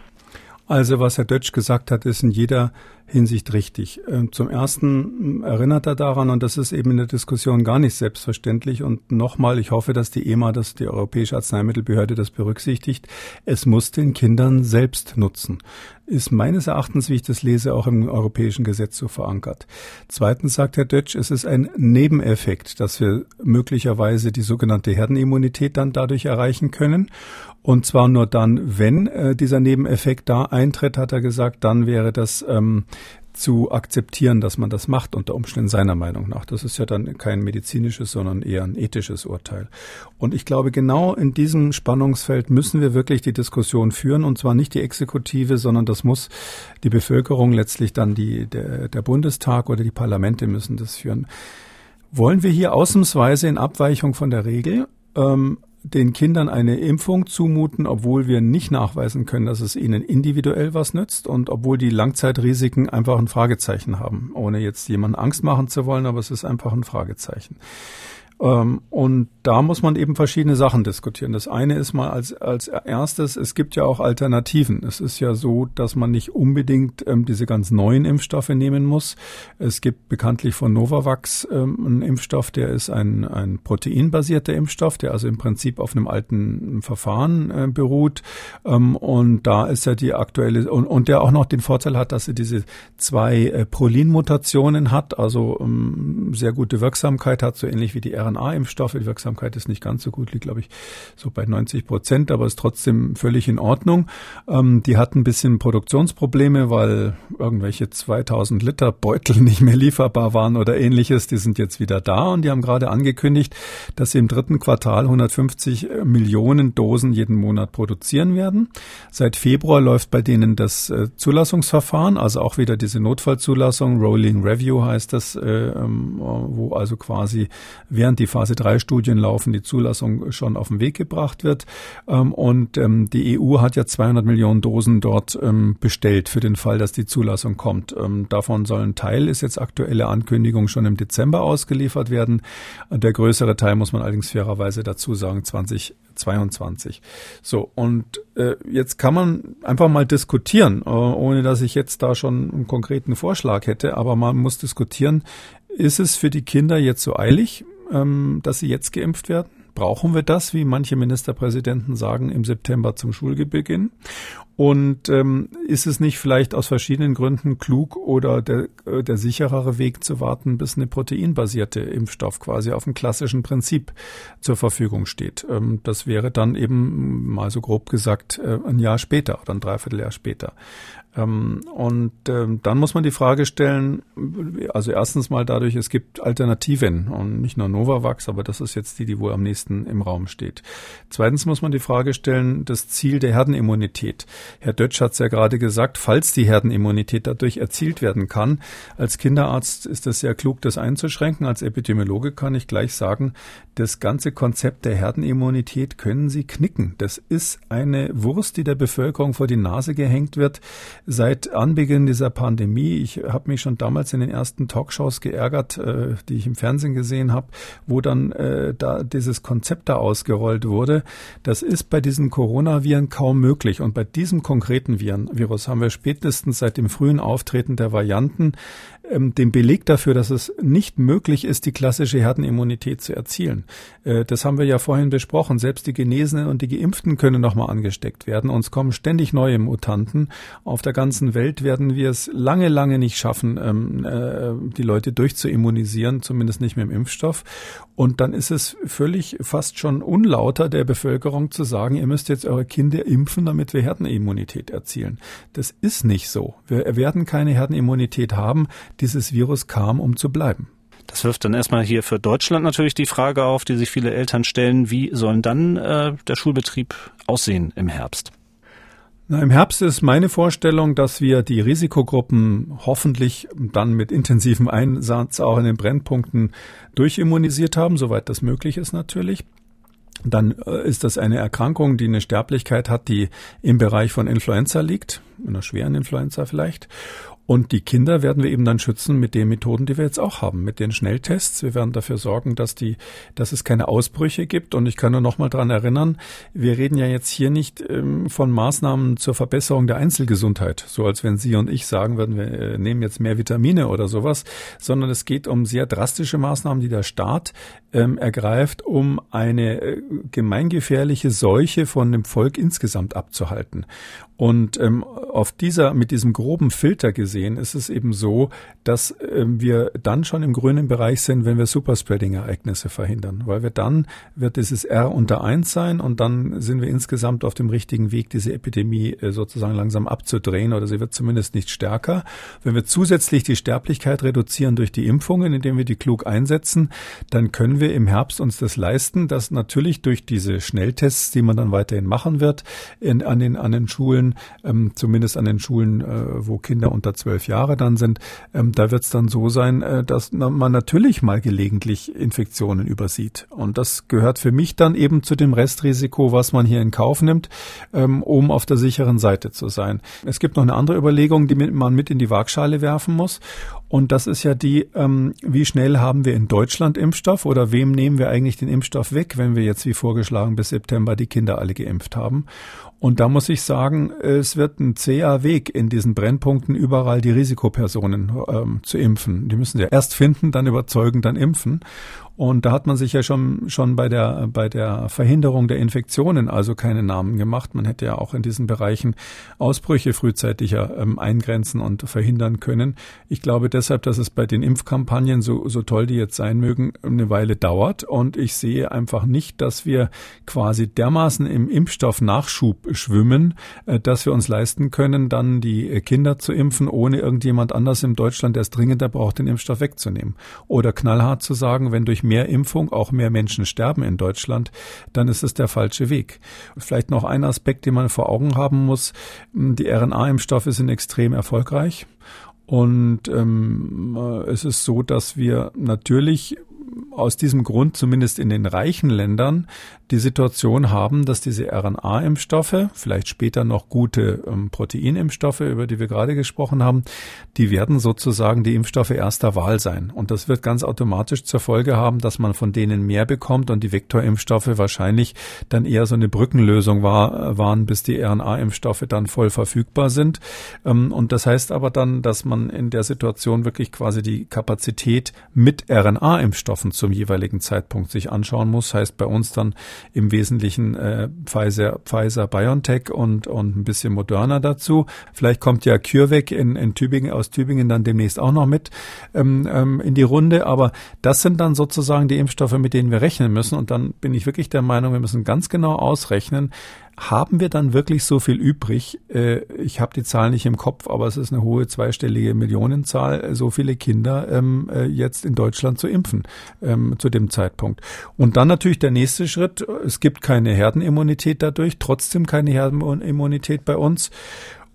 Also was Herr Dötsch gesagt hat, ist in jeder Hinsicht richtig. Ähm, zum Ersten erinnert er daran, und das ist eben in der Diskussion gar nicht selbstverständlich, und nochmal, ich hoffe, dass die EMA, dass die Europäische Arzneimittelbehörde das berücksichtigt, es muss den Kindern selbst nutzen. Ist meines Erachtens, wie ich das lese, auch im europäischen Gesetz so verankert. Zweitens sagt Herr Dötsch, es ist ein Nebeneffekt, dass wir möglicherweise die sogenannte Herdenimmunität dann dadurch erreichen können. Und zwar nur dann, wenn äh, dieser Nebeneffekt da eintritt, hat er gesagt, dann wäre das ähm, zu akzeptieren, dass man das macht, unter Umständen seiner Meinung nach. Das ist ja dann kein medizinisches, sondern eher ein ethisches Urteil. Und ich glaube, genau in diesem Spannungsfeld müssen wir wirklich die Diskussion führen, und zwar nicht die Exekutive, sondern das muss die Bevölkerung letztlich dann die, der, der Bundestag oder die Parlamente müssen das führen. Wollen wir hier ausnahmsweise in Abweichung von der Regel ähm, den Kindern eine Impfung zumuten, obwohl wir nicht nachweisen können, dass es ihnen individuell was nützt und obwohl die Langzeitrisiken einfach ein Fragezeichen haben, ohne jetzt jemanden Angst machen zu wollen, aber es ist einfach ein Fragezeichen. Ähm, und da muss man eben verschiedene Sachen diskutieren. Das eine ist mal als, als erstes, es gibt ja auch Alternativen. Es ist ja so, dass man nicht unbedingt ähm, diese ganz neuen Impfstoffe nehmen muss. Es gibt bekanntlich von Novavax ähm, einen Impfstoff, der ist ein, ein proteinbasierter Impfstoff, der also im Prinzip auf einem alten Verfahren äh, beruht. Ähm, und da ist ja die aktuelle, und, und der auch noch den Vorteil hat, dass er diese zwei äh, Prolin-Mutationen hat, also ähm, sehr gute Wirksamkeit hat, so ähnlich wie die mRNA-Impfstoffe. Die Wirksamkeit ist nicht ganz so gut, liegt, glaube ich, so bei 90 Prozent, aber ist trotzdem völlig in Ordnung. Ähm, die hatten ein bisschen Produktionsprobleme, weil irgendwelche 2000 Liter Beutel nicht mehr lieferbar waren oder ähnliches. Die sind jetzt wieder da und die haben gerade angekündigt, dass sie im dritten Quartal 150 Millionen Dosen jeden Monat produzieren werden. Seit Februar läuft bei denen das äh, Zulassungsverfahren, also auch wieder diese Notfallzulassung. Rolling Review heißt das, äh, ähm, wo also quasi während während die Phase 3 Studien laufen, die Zulassung schon auf den Weg gebracht wird. Ähm, und ähm, die EU hat ja 200 Millionen Dosen dort ähm, bestellt für den Fall, dass die Zulassung kommt. Davon soll ein Teil, ist jetzt aktuelle Ankündigung, schon im Dezember ausgeliefert werden. Der größere Teil muss man allerdings fairerweise dazu sagen, 2022. So, und äh, jetzt kann man einfach mal diskutieren, äh, ohne dass ich jetzt da schon einen konkreten Vorschlag hätte, aber man muss diskutieren, ist es für die Kinder jetzt so eilig, ähm, dass sie jetzt geimpft werden? Brauchen wir das, wie manche Ministerpräsidenten sagen, im September zum Schulbeginn? Und ähm, ist es nicht vielleicht aus verschiedenen Gründen klug oder der, äh, der sicherere Weg zu warten, bis eine proteinbasierte Impfstoff quasi auf dem klassischen Prinzip zur Verfügung steht? Ähm, das wäre dann eben mal so grob gesagt äh, ein Jahr später oder ein Dreivierteljahr später. Ähm, und ähm, dann muss man die Frage stellen, also erstens mal dadurch, es gibt Alternativen und nicht nur Novavax, aber das ist jetzt die, die wohl am nächsten im Raum steht. Zweitens muss man die Frage stellen, das Ziel der Herdenimmunität. Herr Dötsch hat es ja gerade gesagt, falls die Herdenimmunität dadurch erzielt werden kann. Als Kinderarzt ist es sehr klug, das einzuschränken. Als Epidemiologe kann ich gleich sagen, das ganze Konzept der Herdenimmunität können Sie knicken. Das ist eine Wurst, die der Bevölkerung vor die Nase gehängt wird seit Anbeginn dieser Pandemie. Ich habe mich schon damals in den ersten Talkshows geärgert, äh, die ich im Fernsehen gesehen habe, wo dann äh, da dieses Konzept da ausgerollt wurde. Das ist bei diesen Coronaviren kaum möglich. Und bei diesem konkreten Viren, Virus haben wir spätestens seit dem frühen Auftreten der Varianten ähm, den Beleg dafür, dass es nicht möglich ist, die klassische Herdenimmunität zu erzielen. Äh, das haben wir ja vorhin besprochen. Selbst die Genesenen und die Geimpften können nochmal angesteckt werden. Uns kommen ständig neue Mutanten. Auf der ganzen Welt werden wir es lange, lange nicht schaffen, ähm, äh, die Leute durchzuimmunisieren, zumindest nicht mit dem Impfstoff. Und dann ist es völlig fast schon unlauter der Bevölkerung zu sagen, ihr müsst jetzt eure Kinder impfen, damit wir Herdenimmunität erzielen. Das ist nicht so. Wir werden keine Herdenimmunität haben dieses Virus kam, um zu bleiben. Das wirft dann erstmal hier für Deutschland natürlich die Frage auf, die sich viele Eltern stellen, wie soll dann äh, der Schulbetrieb aussehen im Herbst? Na, Im Herbst ist meine Vorstellung, dass wir die Risikogruppen hoffentlich dann mit intensivem Einsatz auch in den Brennpunkten durchimmunisiert haben, soweit das möglich ist natürlich. Dann äh, ist das eine Erkrankung, die eine Sterblichkeit hat, die im Bereich von Influenza liegt, einer schweren Influenza vielleicht. Und die Kinder werden wir eben dann schützen mit den Methoden, die wir jetzt auch haben, mit den Schnelltests. Wir werden dafür sorgen, dass die, dass es keine Ausbrüche gibt. Und ich kann nur noch mal dran erinnern, wir reden ja jetzt hier nicht ähm, von Maßnahmen zur Verbesserung der Einzelgesundheit, so als wenn Sie und ich sagen würden, wir äh, nehmen jetzt mehr Vitamine oder sowas, sondern es geht um sehr drastische Maßnahmen, die der Staat ähm, ergreift, um eine äh, gemeingefährliche Seuche von dem Volk insgesamt abzuhalten. Und ähm, auf dieser, mit diesem groben Filter gesehen, ist es eben so, dass ähm, wir dann schon im grünen Bereich sind, wenn wir Superspreading-Ereignisse verhindern. Weil wir dann wird dieses R unter eins sein und dann sind wir insgesamt auf dem richtigen Weg, diese Epidemie äh, sozusagen langsam abzudrehen oder sie wird zumindest nicht stärker. Wenn wir zusätzlich die Sterblichkeit reduzieren durch die Impfungen, indem wir die klug einsetzen, dann können wir im Herbst uns das leisten, dass natürlich durch diese Schnelltests, die man dann weiterhin machen wird, in, an, den, an den Schulen, ähm, zumindest an den Schulen, äh, wo Kinder unter zwölf Jahre dann sind, ähm, da wird es dann so sein, äh, dass man natürlich mal gelegentlich Infektionen übersieht. Und das gehört für mich dann eben zu dem Restrisiko, was man hier in Kauf nimmt, ähm, um auf der sicheren Seite zu sein. Es gibt noch eine andere Überlegung, die man mit in die Waagschale werfen muss. Und das ist ja die, ähm, wie schnell haben wir in Deutschland Impfstoff oder wem nehmen wir eigentlich den Impfstoff weg, wenn wir jetzt wie vorgeschlagen bis September die Kinder alle geimpft haben. Und da muss ich sagen, es wird ein zäher Weg in diesen Brennpunkten überall die Risikopersonen ähm, zu impfen. Die müssen sie erst finden, dann überzeugen, dann impfen. Und da hat man sich ja schon, schon bei der, bei der Verhinderung der Infektionen also keine Namen gemacht. Man hätte ja auch in diesen Bereichen Ausbrüche frühzeitiger ähm, eingrenzen und verhindern können. Ich glaube deshalb, dass es bei den Impfkampagnen, so, so toll die jetzt sein mögen, eine Weile dauert. Und ich sehe einfach nicht, dass wir quasi dermaßen im Impfstoffnachschub schwimmen, äh, dass wir uns leisten können, dann die Kinder zu impfen, ohne irgendjemand anders in Deutschland, der es dringender braucht, den Impfstoff wegzunehmen. Oder knallhart zu sagen, wenn durch mehr Impfung auch mehr Menschen sterben in Deutschland, dann ist es der falsche Weg. Vielleicht noch ein Aspekt, den man vor Augen haben muss. Die RNA-Impfstoffe sind extrem erfolgreich. Und ähm, es ist so, dass wir natürlich aus diesem Grund zumindest in den reichen Ländern die Situation haben, dass diese RNA-Impfstoffe, vielleicht später noch gute ähm, Proteinimpfstoffe, über die wir gerade gesprochen haben, die werden sozusagen die Impfstoffe erster Wahl sein. Und das wird ganz automatisch zur Folge haben, dass man von denen mehr bekommt und die Vektorimpfstoffe wahrscheinlich dann eher so eine Brückenlösung war, waren, bis die RNA-Impfstoffe dann voll verfügbar sind. Ähm, und das heißt aber dann, dass man in der Situation wirklich quasi die Kapazität mit RNA-Impfstoffen zum jeweiligen Zeitpunkt sich anschauen muss. Heißt bei uns dann im Wesentlichen äh, Pfizer, Pfizer, BioNTech und, und ein bisschen Moderna dazu. Vielleicht kommt ja CureVac in, in Tübingen, aus Tübingen dann demnächst auch noch mit ähm, ähm, in die Runde. Aber das sind dann sozusagen die Impfstoffe, mit denen wir rechnen müssen. Und dann bin ich wirklich der Meinung, wir müssen ganz genau ausrechnen, haben wir dann wirklich so viel übrig? Äh, ich habe die Zahl nicht im Kopf, aber es ist eine hohe zweistellige Millionenzahl, so viele Kinder ähm, äh, jetzt in Deutschland zu impfen ähm, zu dem Zeitpunkt. Und dann natürlich der nächste Schritt. Es gibt keine Herdenimmunität dadurch, trotzdem keine Herdenimmunität bei uns.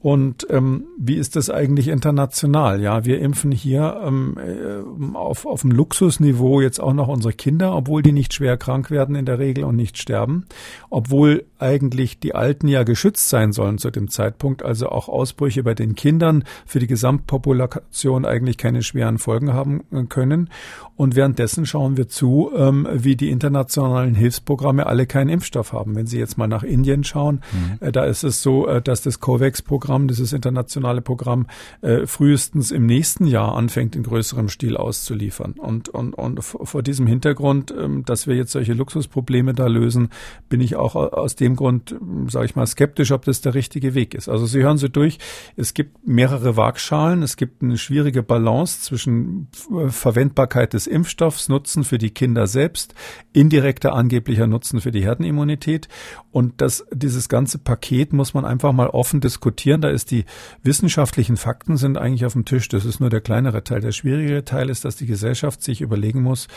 Und ähm, wie ist das eigentlich international? Ja, wir impfen hier ähm, äh, auf, auf dem Luxusniveau jetzt auch noch unsere Kinder, obwohl die nicht schwer krank werden in der Regel und nicht sterben, obwohl eigentlich die Alten ja geschützt sein sollen zu dem Zeitpunkt, also auch Ausbrüche bei den Kindern für die Gesamtpopulation eigentlich keine schweren Folgen haben äh, können. Und währenddessen schauen wir zu, ähm, wie die internationalen Hilfsprogramme alle keinen Impfstoff haben. Wenn Sie jetzt mal nach Indien schauen, mhm. äh, da ist es so, äh, dass das COVAX-Programm Programm, dieses internationale Programm, äh, frühestens im nächsten Jahr anfängt, in größerem Stil auszuliefern. Und, und, und vor diesem Hintergrund, ähm, dass wir jetzt solche Luxusprobleme da lösen, bin ich auch aus dem Grund, ähm, sage ich mal, skeptisch, ob das der richtige Weg ist. Also Sie hören so durch, es gibt mehrere Waagschalen, es gibt eine schwierige Balance zwischen äh, Verwendbarkeit des Impfstoffs, Nutzen für die Kinder selbst, indirekter angeblicher Nutzen für die Herdenimmunität. Und das, dieses ganze Paket muss man einfach mal offen diskutieren da ist die wissenschaftlichen Fakten sind eigentlich auf dem Tisch. Das ist nur der kleinere Teil. Der schwierigere Teil ist, dass die Gesellschaft sich überlegen muss,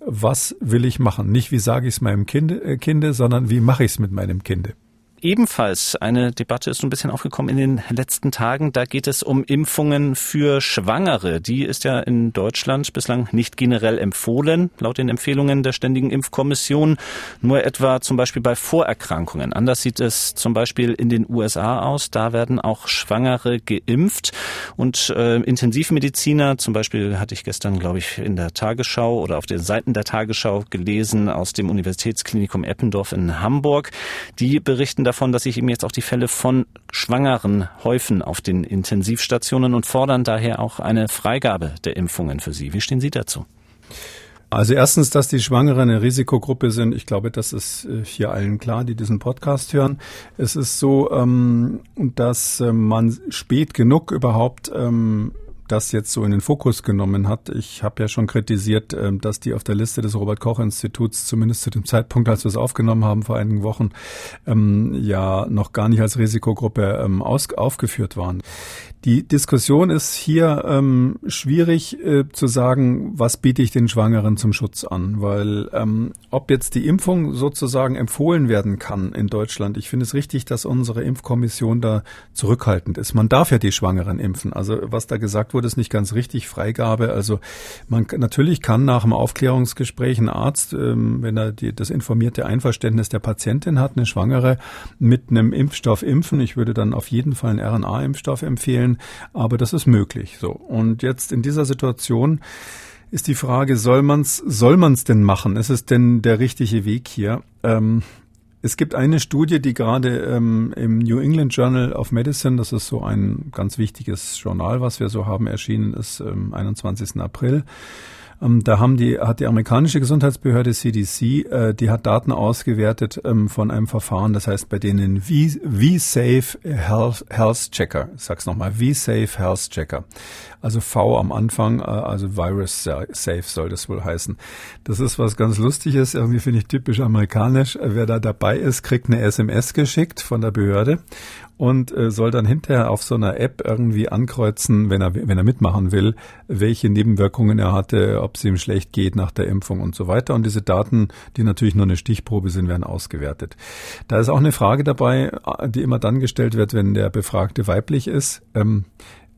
was will ich machen? Nicht wie sage ich es meinem kind, äh, Kinde, sondern wie mache ich es mit meinem Kinde? Ebenfalls eine Debatte ist so ein bisschen aufgekommen in den letzten Tagen. Da geht es um Impfungen für Schwangere. Die ist ja in Deutschland bislang nicht generell empfohlen, laut den Empfehlungen der Ständigen Impfkommission. Nur etwa zum Beispiel bei Vorerkrankungen. Anders sieht es zum Beispiel in den USA aus. Da werden auch Schwangere geimpft. Und äh, Intensivmediziner, zum Beispiel hatte ich gestern, glaube ich, in der Tagesschau oder auf den Seiten der Tagesschau gelesen aus dem Universitätsklinikum Eppendorf in Hamburg. Die berichten davon, dass sich eben jetzt auch die Fälle von Schwangeren häufen auf den Intensivstationen und fordern daher auch eine Freigabe der Impfungen für sie. Wie stehen Sie dazu? Also erstens, dass die Schwangeren eine Risikogruppe sind. Ich glaube, das ist äh, hier allen klar, die diesen Podcast hören. Es ist so, ähm, dass äh, man spät genug überhaupt ähm, das jetzt so in den Fokus genommen hat. Ich habe ja schon kritisiert, ähm, dass die auf der Liste des Robert Koch Instituts zumindest zu dem Zeitpunkt, als wir es aufgenommen haben vor einigen Wochen, ähm, ja noch gar nicht als Risikogruppe ähm, aufgeführt waren. Die Diskussion ist hier ähm, schwierig äh, zu sagen, was biete ich den Schwangeren zum Schutz an, weil ob jetzt die Impfung sozusagen empfohlen werden kann in Deutschland, ich finde es richtig, dass unsere Impfkommission da zurückhaltend ist. Man darf ja die Schwangeren impfen. Also was da gesagt wurde, ist nicht ganz richtig. Freigabe. Also man natürlich kann nach dem Aufklärungsgespräch ein Arzt, ähm, wenn er die, das informierte Einverständnis der Patientin hat, eine Schwangere mit einem Impfstoff impfen. Ich würde dann auf jeden Fall einen RNA-Impfstoff empfehlen aber das ist möglich. So. Und jetzt in dieser Situation ist die Frage, soll man's, soll man's denn machen? Ist es denn der richtige Weg hier? Ähm, es gibt eine Studie, die gerade ähm, im New England Journal of Medicine, das ist so ein ganz wichtiges Journal, was wir so haben, erschienen ist am 21. April. Ähm, da haben die, hat die amerikanische Gesundheitsbehörde CDC, äh, die hat Daten ausgewertet ähm, von einem Verfahren, das heißt bei denen V-Safe Health, Health Checker. Ich sag's nochmal, V-Safe Health Checker. Also V am Anfang, äh, also Virus Safe soll das wohl heißen. Das ist was ganz Lustiges, irgendwie finde ich typisch amerikanisch. Wer da dabei ist, kriegt eine SMS geschickt von der Behörde und äh, soll dann hinterher auf so einer App irgendwie ankreuzen, wenn er, wenn er mitmachen will, welche Nebenwirkungen er hatte, ob es ihm schlecht geht nach der Impfung und so weiter. Und diese Daten, die natürlich nur eine Stichprobe sind, werden ausgewertet. Da ist auch eine Frage dabei, die immer dann gestellt wird, wenn der Befragte weiblich ist. Ähm,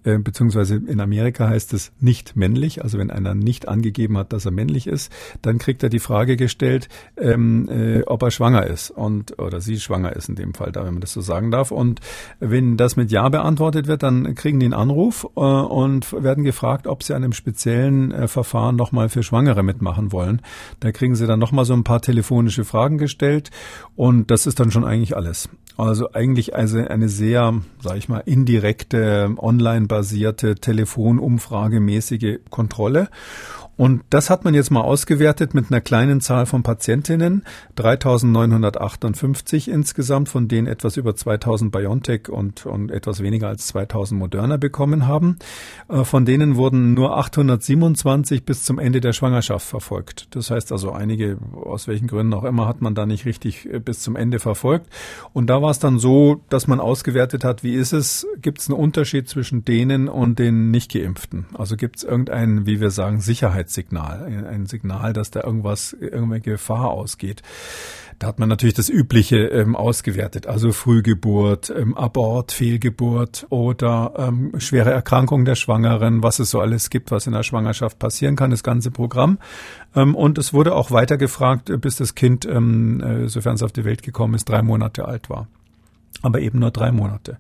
äh, beziehungsweise in Amerika heißt es nicht männlich, also wenn einer nicht angegeben hat, dass er männlich ist, dann kriegt er die Frage gestellt, ähm, äh, ob er schwanger ist und oder sie schwanger ist in dem Fall, da wenn man das so sagen darf. Und wenn das mit Ja beantwortet wird, dann kriegen die einen Anruf äh, und werden gefragt, ob sie an einem speziellen äh, Verfahren nochmal für Schwangere mitmachen wollen. Da kriegen sie dann nochmal so ein paar telefonische Fragen gestellt und das ist dann schon eigentlich alles. Also eigentlich also eine sehr, sage ich mal, indirekte, online-basierte, telefonumfragemäßige Kontrolle. Und das hat man jetzt mal ausgewertet mit einer kleinen Zahl von Patientinnen, 3958 insgesamt, von denen etwas über 2000 BioNTech und, und etwas weniger als 2000 Moderna bekommen haben. Äh, von denen wurden nur 827 bis zum Ende der Schwangerschaft verfolgt. Das heißt also, einige, aus welchen Gründen auch immer, hat man da nicht richtig äh, bis zum Ende verfolgt. Und da war es dann so, dass man ausgewertet hat, wie ist es, gibt es einen Unterschied zwischen denen und den nicht geimpften? Also gibt es irgendeinen, wie wir sagen, Sicherheit Sicherheitssignal, ein Signal, dass da irgendwas, irgendwelche Gefahr ausgeht. Da hat man natürlich das Übliche ähm, ausgewertet, also Frühgeburt, ähm, Abort, Fehlgeburt oder ähm, schwere Erkrankung der Schwangeren, was es so alles gibt, was in der Schwangerschaft passieren kann, das ganze Programm. Ähm, und es wurde auch weiter gefragt, äh, bis das Kind, ähm, äh, sofern es auf die Welt gekommen ist, drei Monate alt war aber eben nur drei Monate.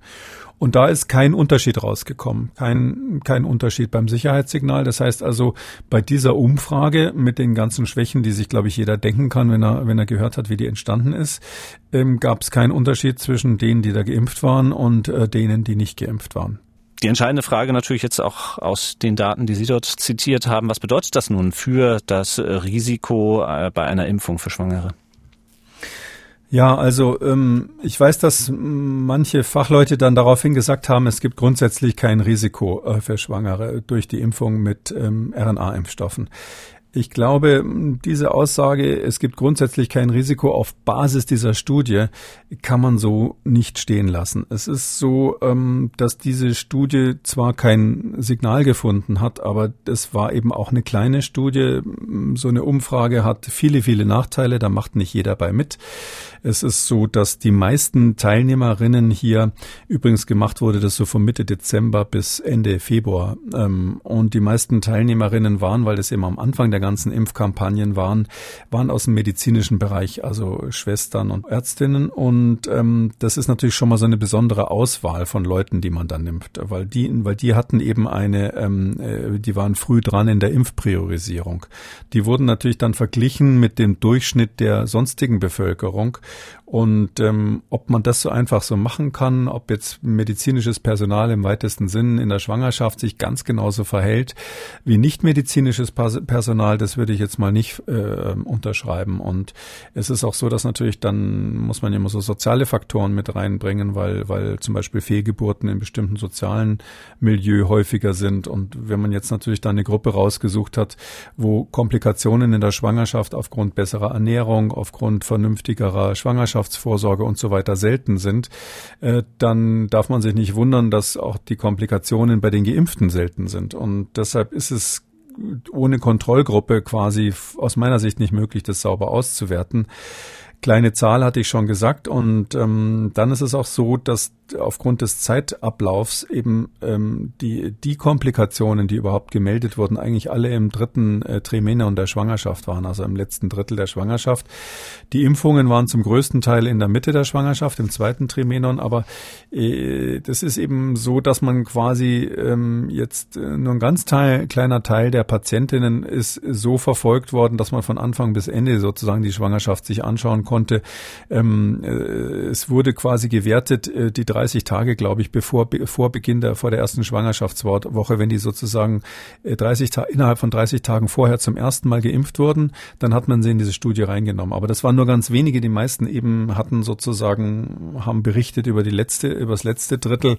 Und da ist kein Unterschied rausgekommen, kein, kein Unterschied beim Sicherheitssignal. Das heißt also, bei dieser Umfrage mit den ganzen Schwächen, die sich, glaube ich, jeder denken kann, wenn er, wenn er gehört hat, wie die entstanden ist, ähm, gab es keinen Unterschied zwischen denen, die da geimpft waren und äh, denen, die nicht geimpft waren. Die entscheidende Frage natürlich jetzt auch aus den Daten, die Sie dort zitiert haben. Was bedeutet das nun für das Risiko äh, bei einer Impfung für Schwangere? Ja, also ähm, ich weiß, dass manche Fachleute dann daraufhin gesagt haben, es gibt grundsätzlich kein Risiko äh, für Schwangere durch die Impfung mit ähm, RNA-Impfstoffen. Ich glaube, diese Aussage, es gibt grundsätzlich kein Risiko auf Basis dieser Studie, kann man so nicht stehen lassen. Es ist so, ähm, dass diese Studie zwar kein Signal gefunden hat, aber es war eben auch eine kleine Studie. So eine Umfrage hat viele, viele Nachteile, da macht nicht jeder bei mit. Es ist so, dass die meisten Teilnehmerinnen hier übrigens gemacht wurde, das so von Mitte Dezember bis Ende Februar. Ähm, und die meisten Teilnehmerinnen waren, weil das eben am Anfang der ganzen Impfkampagnen waren, waren aus dem medizinischen Bereich, also Schwestern und Ärztinnen. Und ähm, das ist natürlich schon mal so eine besondere Auswahl von Leuten, die man dann nimmt, weil die, weil die hatten eben eine, ähm, äh, die waren früh dran in der Impfpriorisierung. Die wurden natürlich dann verglichen mit dem Durchschnitt der sonstigen Bevölkerung und ähm, ob man das so einfach so machen kann, ob jetzt medizinisches Personal im weitesten Sinn in der Schwangerschaft sich ganz genauso verhält wie nicht medizinisches Personal, das würde ich jetzt mal nicht äh, unterschreiben. Und es ist auch so, dass natürlich dann muss man immer so soziale Faktoren mit reinbringen, weil, weil zum Beispiel Fehlgeburten in bestimmten sozialen Milieu häufiger sind. Und wenn man jetzt natürlich da eine Gruppe rausgesucht hat, wo Komplikationen in der Schwangerschaft aufgrund besserer Ernährung, aufgrund vernünftigerer Schwangerschaft Schwangerschaftsvorsorge und so weiter selten sind, äh, dann darf man sich nicht wundern, dass auch die Komplikationen bei den Geimpften selten sind. Und deshalb ist es ohne Kontrollgruppe quasi aus meiner Sicht nicht möglich, das sauber auszuwerten. Kleine Zahl hatte ich schon gesagt und ähm, dann ist es auch so, dass aufgrund des Zeitablaufs eben ähm, die, die Komplikationen, die überhaupt gemeldet wurden, eigentlich alle im dritten äh, Trimenon der Schwangerschaft waren, also im letzten Drittel der Schwangerschaft. Die Impfungen waren zum größten Teil in der Mitte der Schwangerschaft, im zweiten Trimenon, aber äh, das ist eben so, dass man quasi ähm, jetzt äh, nur ein ganz Teil, kleiner Teil der Patientinnen ist so verfolgt worden, dass man von Anfang bis Ende sozusagen die Schwangerschaft sich anschauen konnte. Ähm, äh, es wurde quasi gewertet, äh, die 30 Tage, glaube ich, bevor vor Beginn der vor der ersten Schwangerschaftswoche, wenn die sozusagen 30 äh, innerhalb von 30 Tagen vorher zum ersten Mal geimpft wurden, dann hat man sie in diese Studie reingenommen. Aber das waren nur ganz wenige. Die meisten eben hatten sozusagen haben berichtet über die letzte über das letzte Drittel,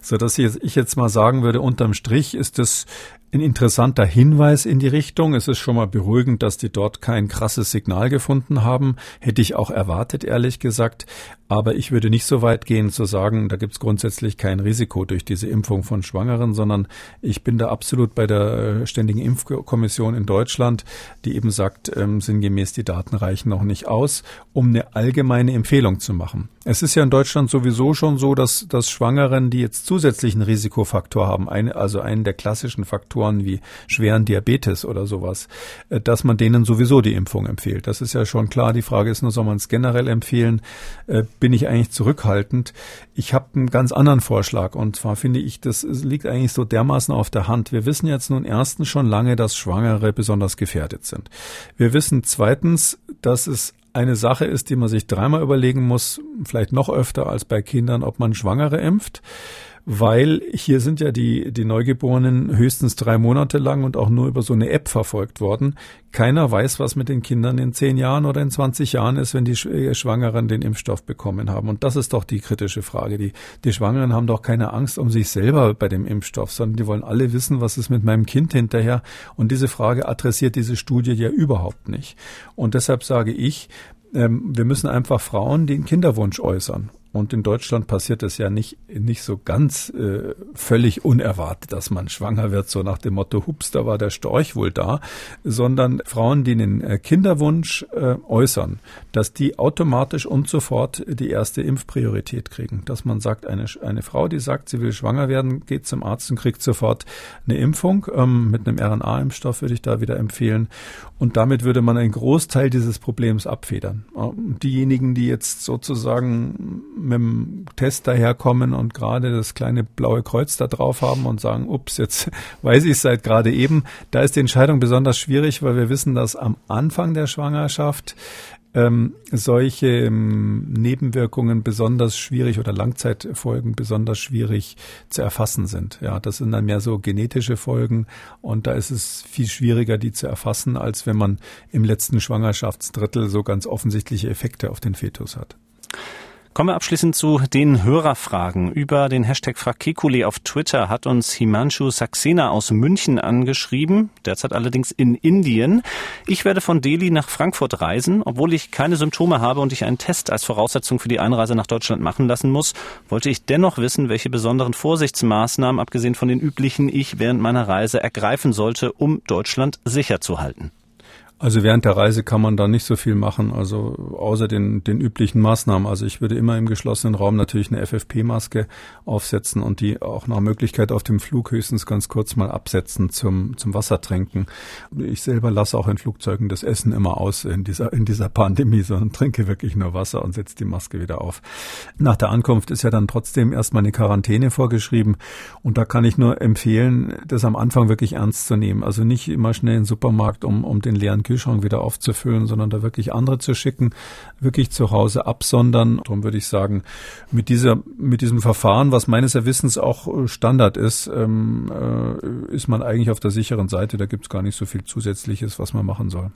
so dass ich jetzt mal sagen würde, unterm Strich ist das ein interessanter Hinweis in die Richtung. Es ist schon mal beruhigend, dass die dort kein krasses Signal gefunden haben. Hätte ich auch erwartet, ehrlich gesagt. Aber ich würde nicht so weit gehen zu sagen, da gibt es grundsätzlich kein Risiko durch diese Impfung von Schwangeren, sondern ich bin da absolut bei der äh, Ständigen Impfkommission in Deutschland, die eben sagt, ähm, sinngemäß die Daten reichen noch nicht aus, um eine allgemeine Empfehlung zu machen. Es ist ja in Deutschland sowieso schon so, dass, dass Schwangeren, die jetzt zusätzlichen Risikofaktor haben, eine, also einen der klassischen Faktoren wie schweren Diabetes oder sowas, äh, dass man denen sowieso die Impfung empfiehlt. Das ist ja schon klar. Die Frage ist nur, soll man es generell empfehlen? Äh, bin ich eigentlich zurückhaltend? Ich habe einen ganz anderen Vorschlag und zwar finde ich, das liegt eigentlich so dermaßen auf der Hand. Wir wissen jetzt nun erstens schon lange, dass Schwangere besonders gefährdet sind. Wir wissen zweitens, dass es eine Sache ist, die man sich dreimal überlegen muss, vielleicht noch öfter als bei Kindern, ob man Schwangere impft weil hier sind ja die, die Neugeborenen höchstens drei Monate lang und auch nur über so eine App verfolgt worden. Keiner weiß, was mit den Kindern in zehn Jahren oder in 20 Jahren ist, wenn die äh, Schwangeren den Impfstoff bekommen haben. Und das ist doch die kritische Frage. Die, die Schwangeren haben doch keine Angst um sich selber bei dem Impfstoff, sondern die wollen alle wissen, was ist mit meinem Kind hinterher. Und diese Frage adressiert diese Studie ja überhaupt nicht. Und deshalb sage ich, ähm, wir müssen einfach Frauen den Kinderwunsch äußern. Und in Deutschland passiert es ja nicht, nicht so ganz äh, völlig unerwartet, dass man schwanger wird, so nach dem Motto, hups, da war der Storch wohl da, sondern Frauen, die den äh, Kinderwunsch äh, äußern, dass die automatisch und sofort die erste Impfpriorität kriegen. Dass man sagt, eine, eine Frau, die sagt, sie will schwanger werden, geht zum Arzt und kriegt sofort eine Impfung. Ähm, mit einem RNA-Impfstoff würde ich da wieder empfehlen. Und damit würde man einen Großteil dieses Problems abfedern. Diejenigen, die jetzt sozusagen mit dem Test daherkommen und gerade das kleine blaue Kreuz da drauf haben und sagen, ups, jetzt weiß ich es seit gerade eben. Da ist die Entscheidung besonders schwierig, weil wir wissen, dass am Anfang der Schwangerschaft ähm, solche ähm, Nebenwirkungen besonders schwierig oder Langzeitfolgen besonders schwierig zu erfassen sind. Ja, das sind dann mehr so genetische Folgen und da ist es viel schwieriger, die zu erfassen, als wenn man im letzten Schwangerschaftsdrittel so ganz offensichtliche Effekte auf den Fetus hat. Kommen wir abschließend zu den Hörerfragen. Über den Hashtag Frakekule auf Twitter hat uns Himanshu Saxena aus München angeschrieben, derzeit allerdings in Indien. Ich werde von Delhi nach Frankfurt reisen. Obwohl ich keine Symptome habe und ich einen Test als Voraussetzung für die Einreise nach Deutschland machen lassen muss, wollte ich dennoch wissen, welche besonderen Vorsichtsmaßnahmen, abgesehen von den üblichen, ich während meiner Reise ergreifen sollte, um Deutschland sicher zu halten. Also während der Reise kann man da nicht so viel machen, also außer den, den üblichen Maßnahmen. Also ich würde immer im geschlossenen Raum natürlich eine FFP-Maske aufsetzen und die auch nach Möglichkeit auf dem Flug höchstens ganz kurz mal absetzen zum, zum Wassertrinken. Ich selber lasse auch in Flugzeugen das Essen immer aus in dieser, in dieser Pandemie, sondern trinke wirklich nur Wasser und setze die Maske wieder auf. Nach der Ankunft ist ja dann trotzdem erstmal eine Quarantäne vorgeschrieben und da kann ich nur empfehlen, das am Anfang wirklich ernst zu nehmen. Also nicht immer schnell in den Supermarkt, um, um den leeren Kühlschrank wieder aufzufüllen, sondern da wirklich andere zu schicken, wirklich zu Hause absondern. Darum würde ich sagen, mit dieser, mit diesem Verfahren, was meines Erwissens auch äh, Standard ist, ähm, äh, ist man eigentlich auf der sicheren Seite. Da gibt es gar nicht so viel Zusätzliches, was man machen soll.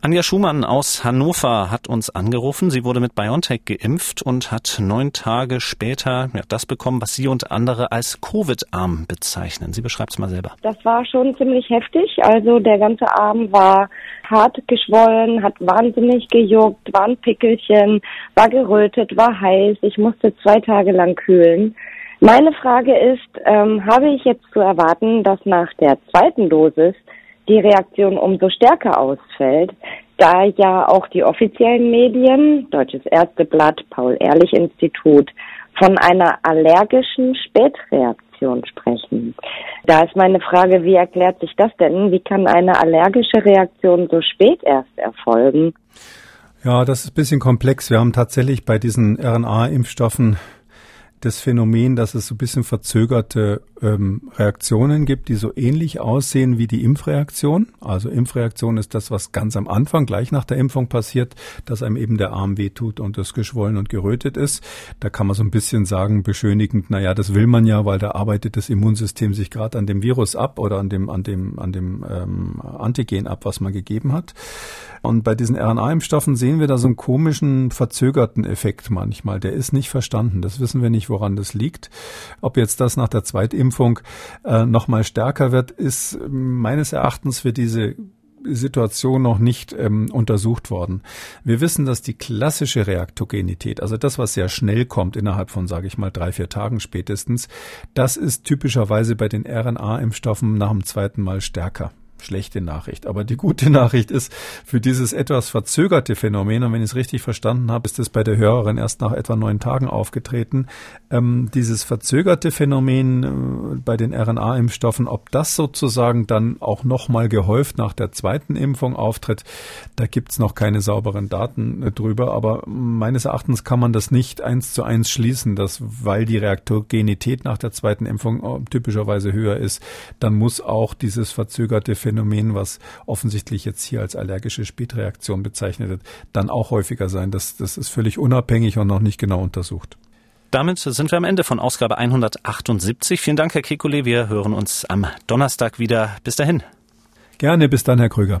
Anja Schumann aus Hannover hat uns angerufen. Sie wurde mit BioNTech geimpft und hat neun Tage später ja, das bekommen, was sie und andere als Covid-Arm bezeichnen. Sie beschreibt es mal selber. Das war schon ziemlich heftig. Also der ganze Arm war hart geschwollen, hat wahnsinnig gejuckt, war ein Pickelchen, war gerötet, war heiß. Ich musste zwei Tage lang kühlen. Meine Frage ist, ähm, habe ich jetzt zu erwarten, dass nach der zweiten Dosis die Reaktion umso stärker ausfällt, da ja auch die offiziellen Medien, Deutsches Ärzteblatt, Paul-Ehrlich-Institut, von einer allergischen Spätreaktion sprechen. Da ist meine Frage, wie erklärt sich das denn? Wie kann eine allergische Reaktion so spät erst erfolgen? Ja, das ist ein bisschen komplex. Wir haben tatsächlich bei diesen RNA-Impfstoffen das Phänomen, dass es so ein bisschen verzögerte ähm, Reaktionen gibt, die so ähnlich aussehen wie die Impfreaktion. Also Impfreaktion ist das, was ganz am Anfang, gleich nach der Impfung passiert, dass einem eben der Arm wehtut und das geschwollen und gerötet ist. Da kann man so ein bisschen sagen, beschönigend, na ja, das will man ja, weil da arbeitet das Immunsystem sich gerade an dem Virus ab oder an dem, an dem, an dem ähm, Antigen ab, was man gegeben hat. Und bei diesen RNA-Impfstoffen sehen wir da so einen komischen, verzögerten Effekt manchmal. Der ist nicht verstanden. Das wissen wir nicht, woran das liegt. Ob jetzt das nach der Zweitimpfung äh, nochmal stärker wird, ist meines Erachtens für diese Situation noch nicht ähm, untersucht worden. Wir wissen, dass die klassische Reaktogenität, also das, was sehr schnell kommt, innerhalb von, sage ich mal, drei, vier Tagen spätestens, das ist typischerweise bei den RNA-Impfstoffen nach dem zweiten Mal stärker. Schlechte Nachricht. Aber die gute Nachricht ist, für dieses etwas verzögerte Phänomen, und wenn ich es richtig verstanden habe, ist es bei der Hörerin erst nach etwa neun Tagen aufgetreten, ähm, dieses verzögerte Phänomen äh, bei den RNA-Impfstoffen, ob das sozusagen dann auch nochmal gehäuft nach der zweiten Impfung auftritt, da gibt's noch keine sauberen Daten äh, drüber. Aber meines Erachtens kann man das nicht eins zu eins schließen, dass weil die Reaktogenität nach der zweiten Impfung äh, typischerweise höher ist, dann muss auch dieses verzögerte Phänomen Phänomen, was offensichtlich jetzt hier als allergische Spätreaktion bezeichnet wird, dann auch häufiger sein. Das, das ist völlig unabhängig und noch nicht genau untersucht. Damit sind wir am Ende von Ausgabe 178. Vielen Dank, Herr Kekulé. Wir hören uns am Donnerstag wieder. Bis dahin. Gerne, bis dann, Herr Krüger.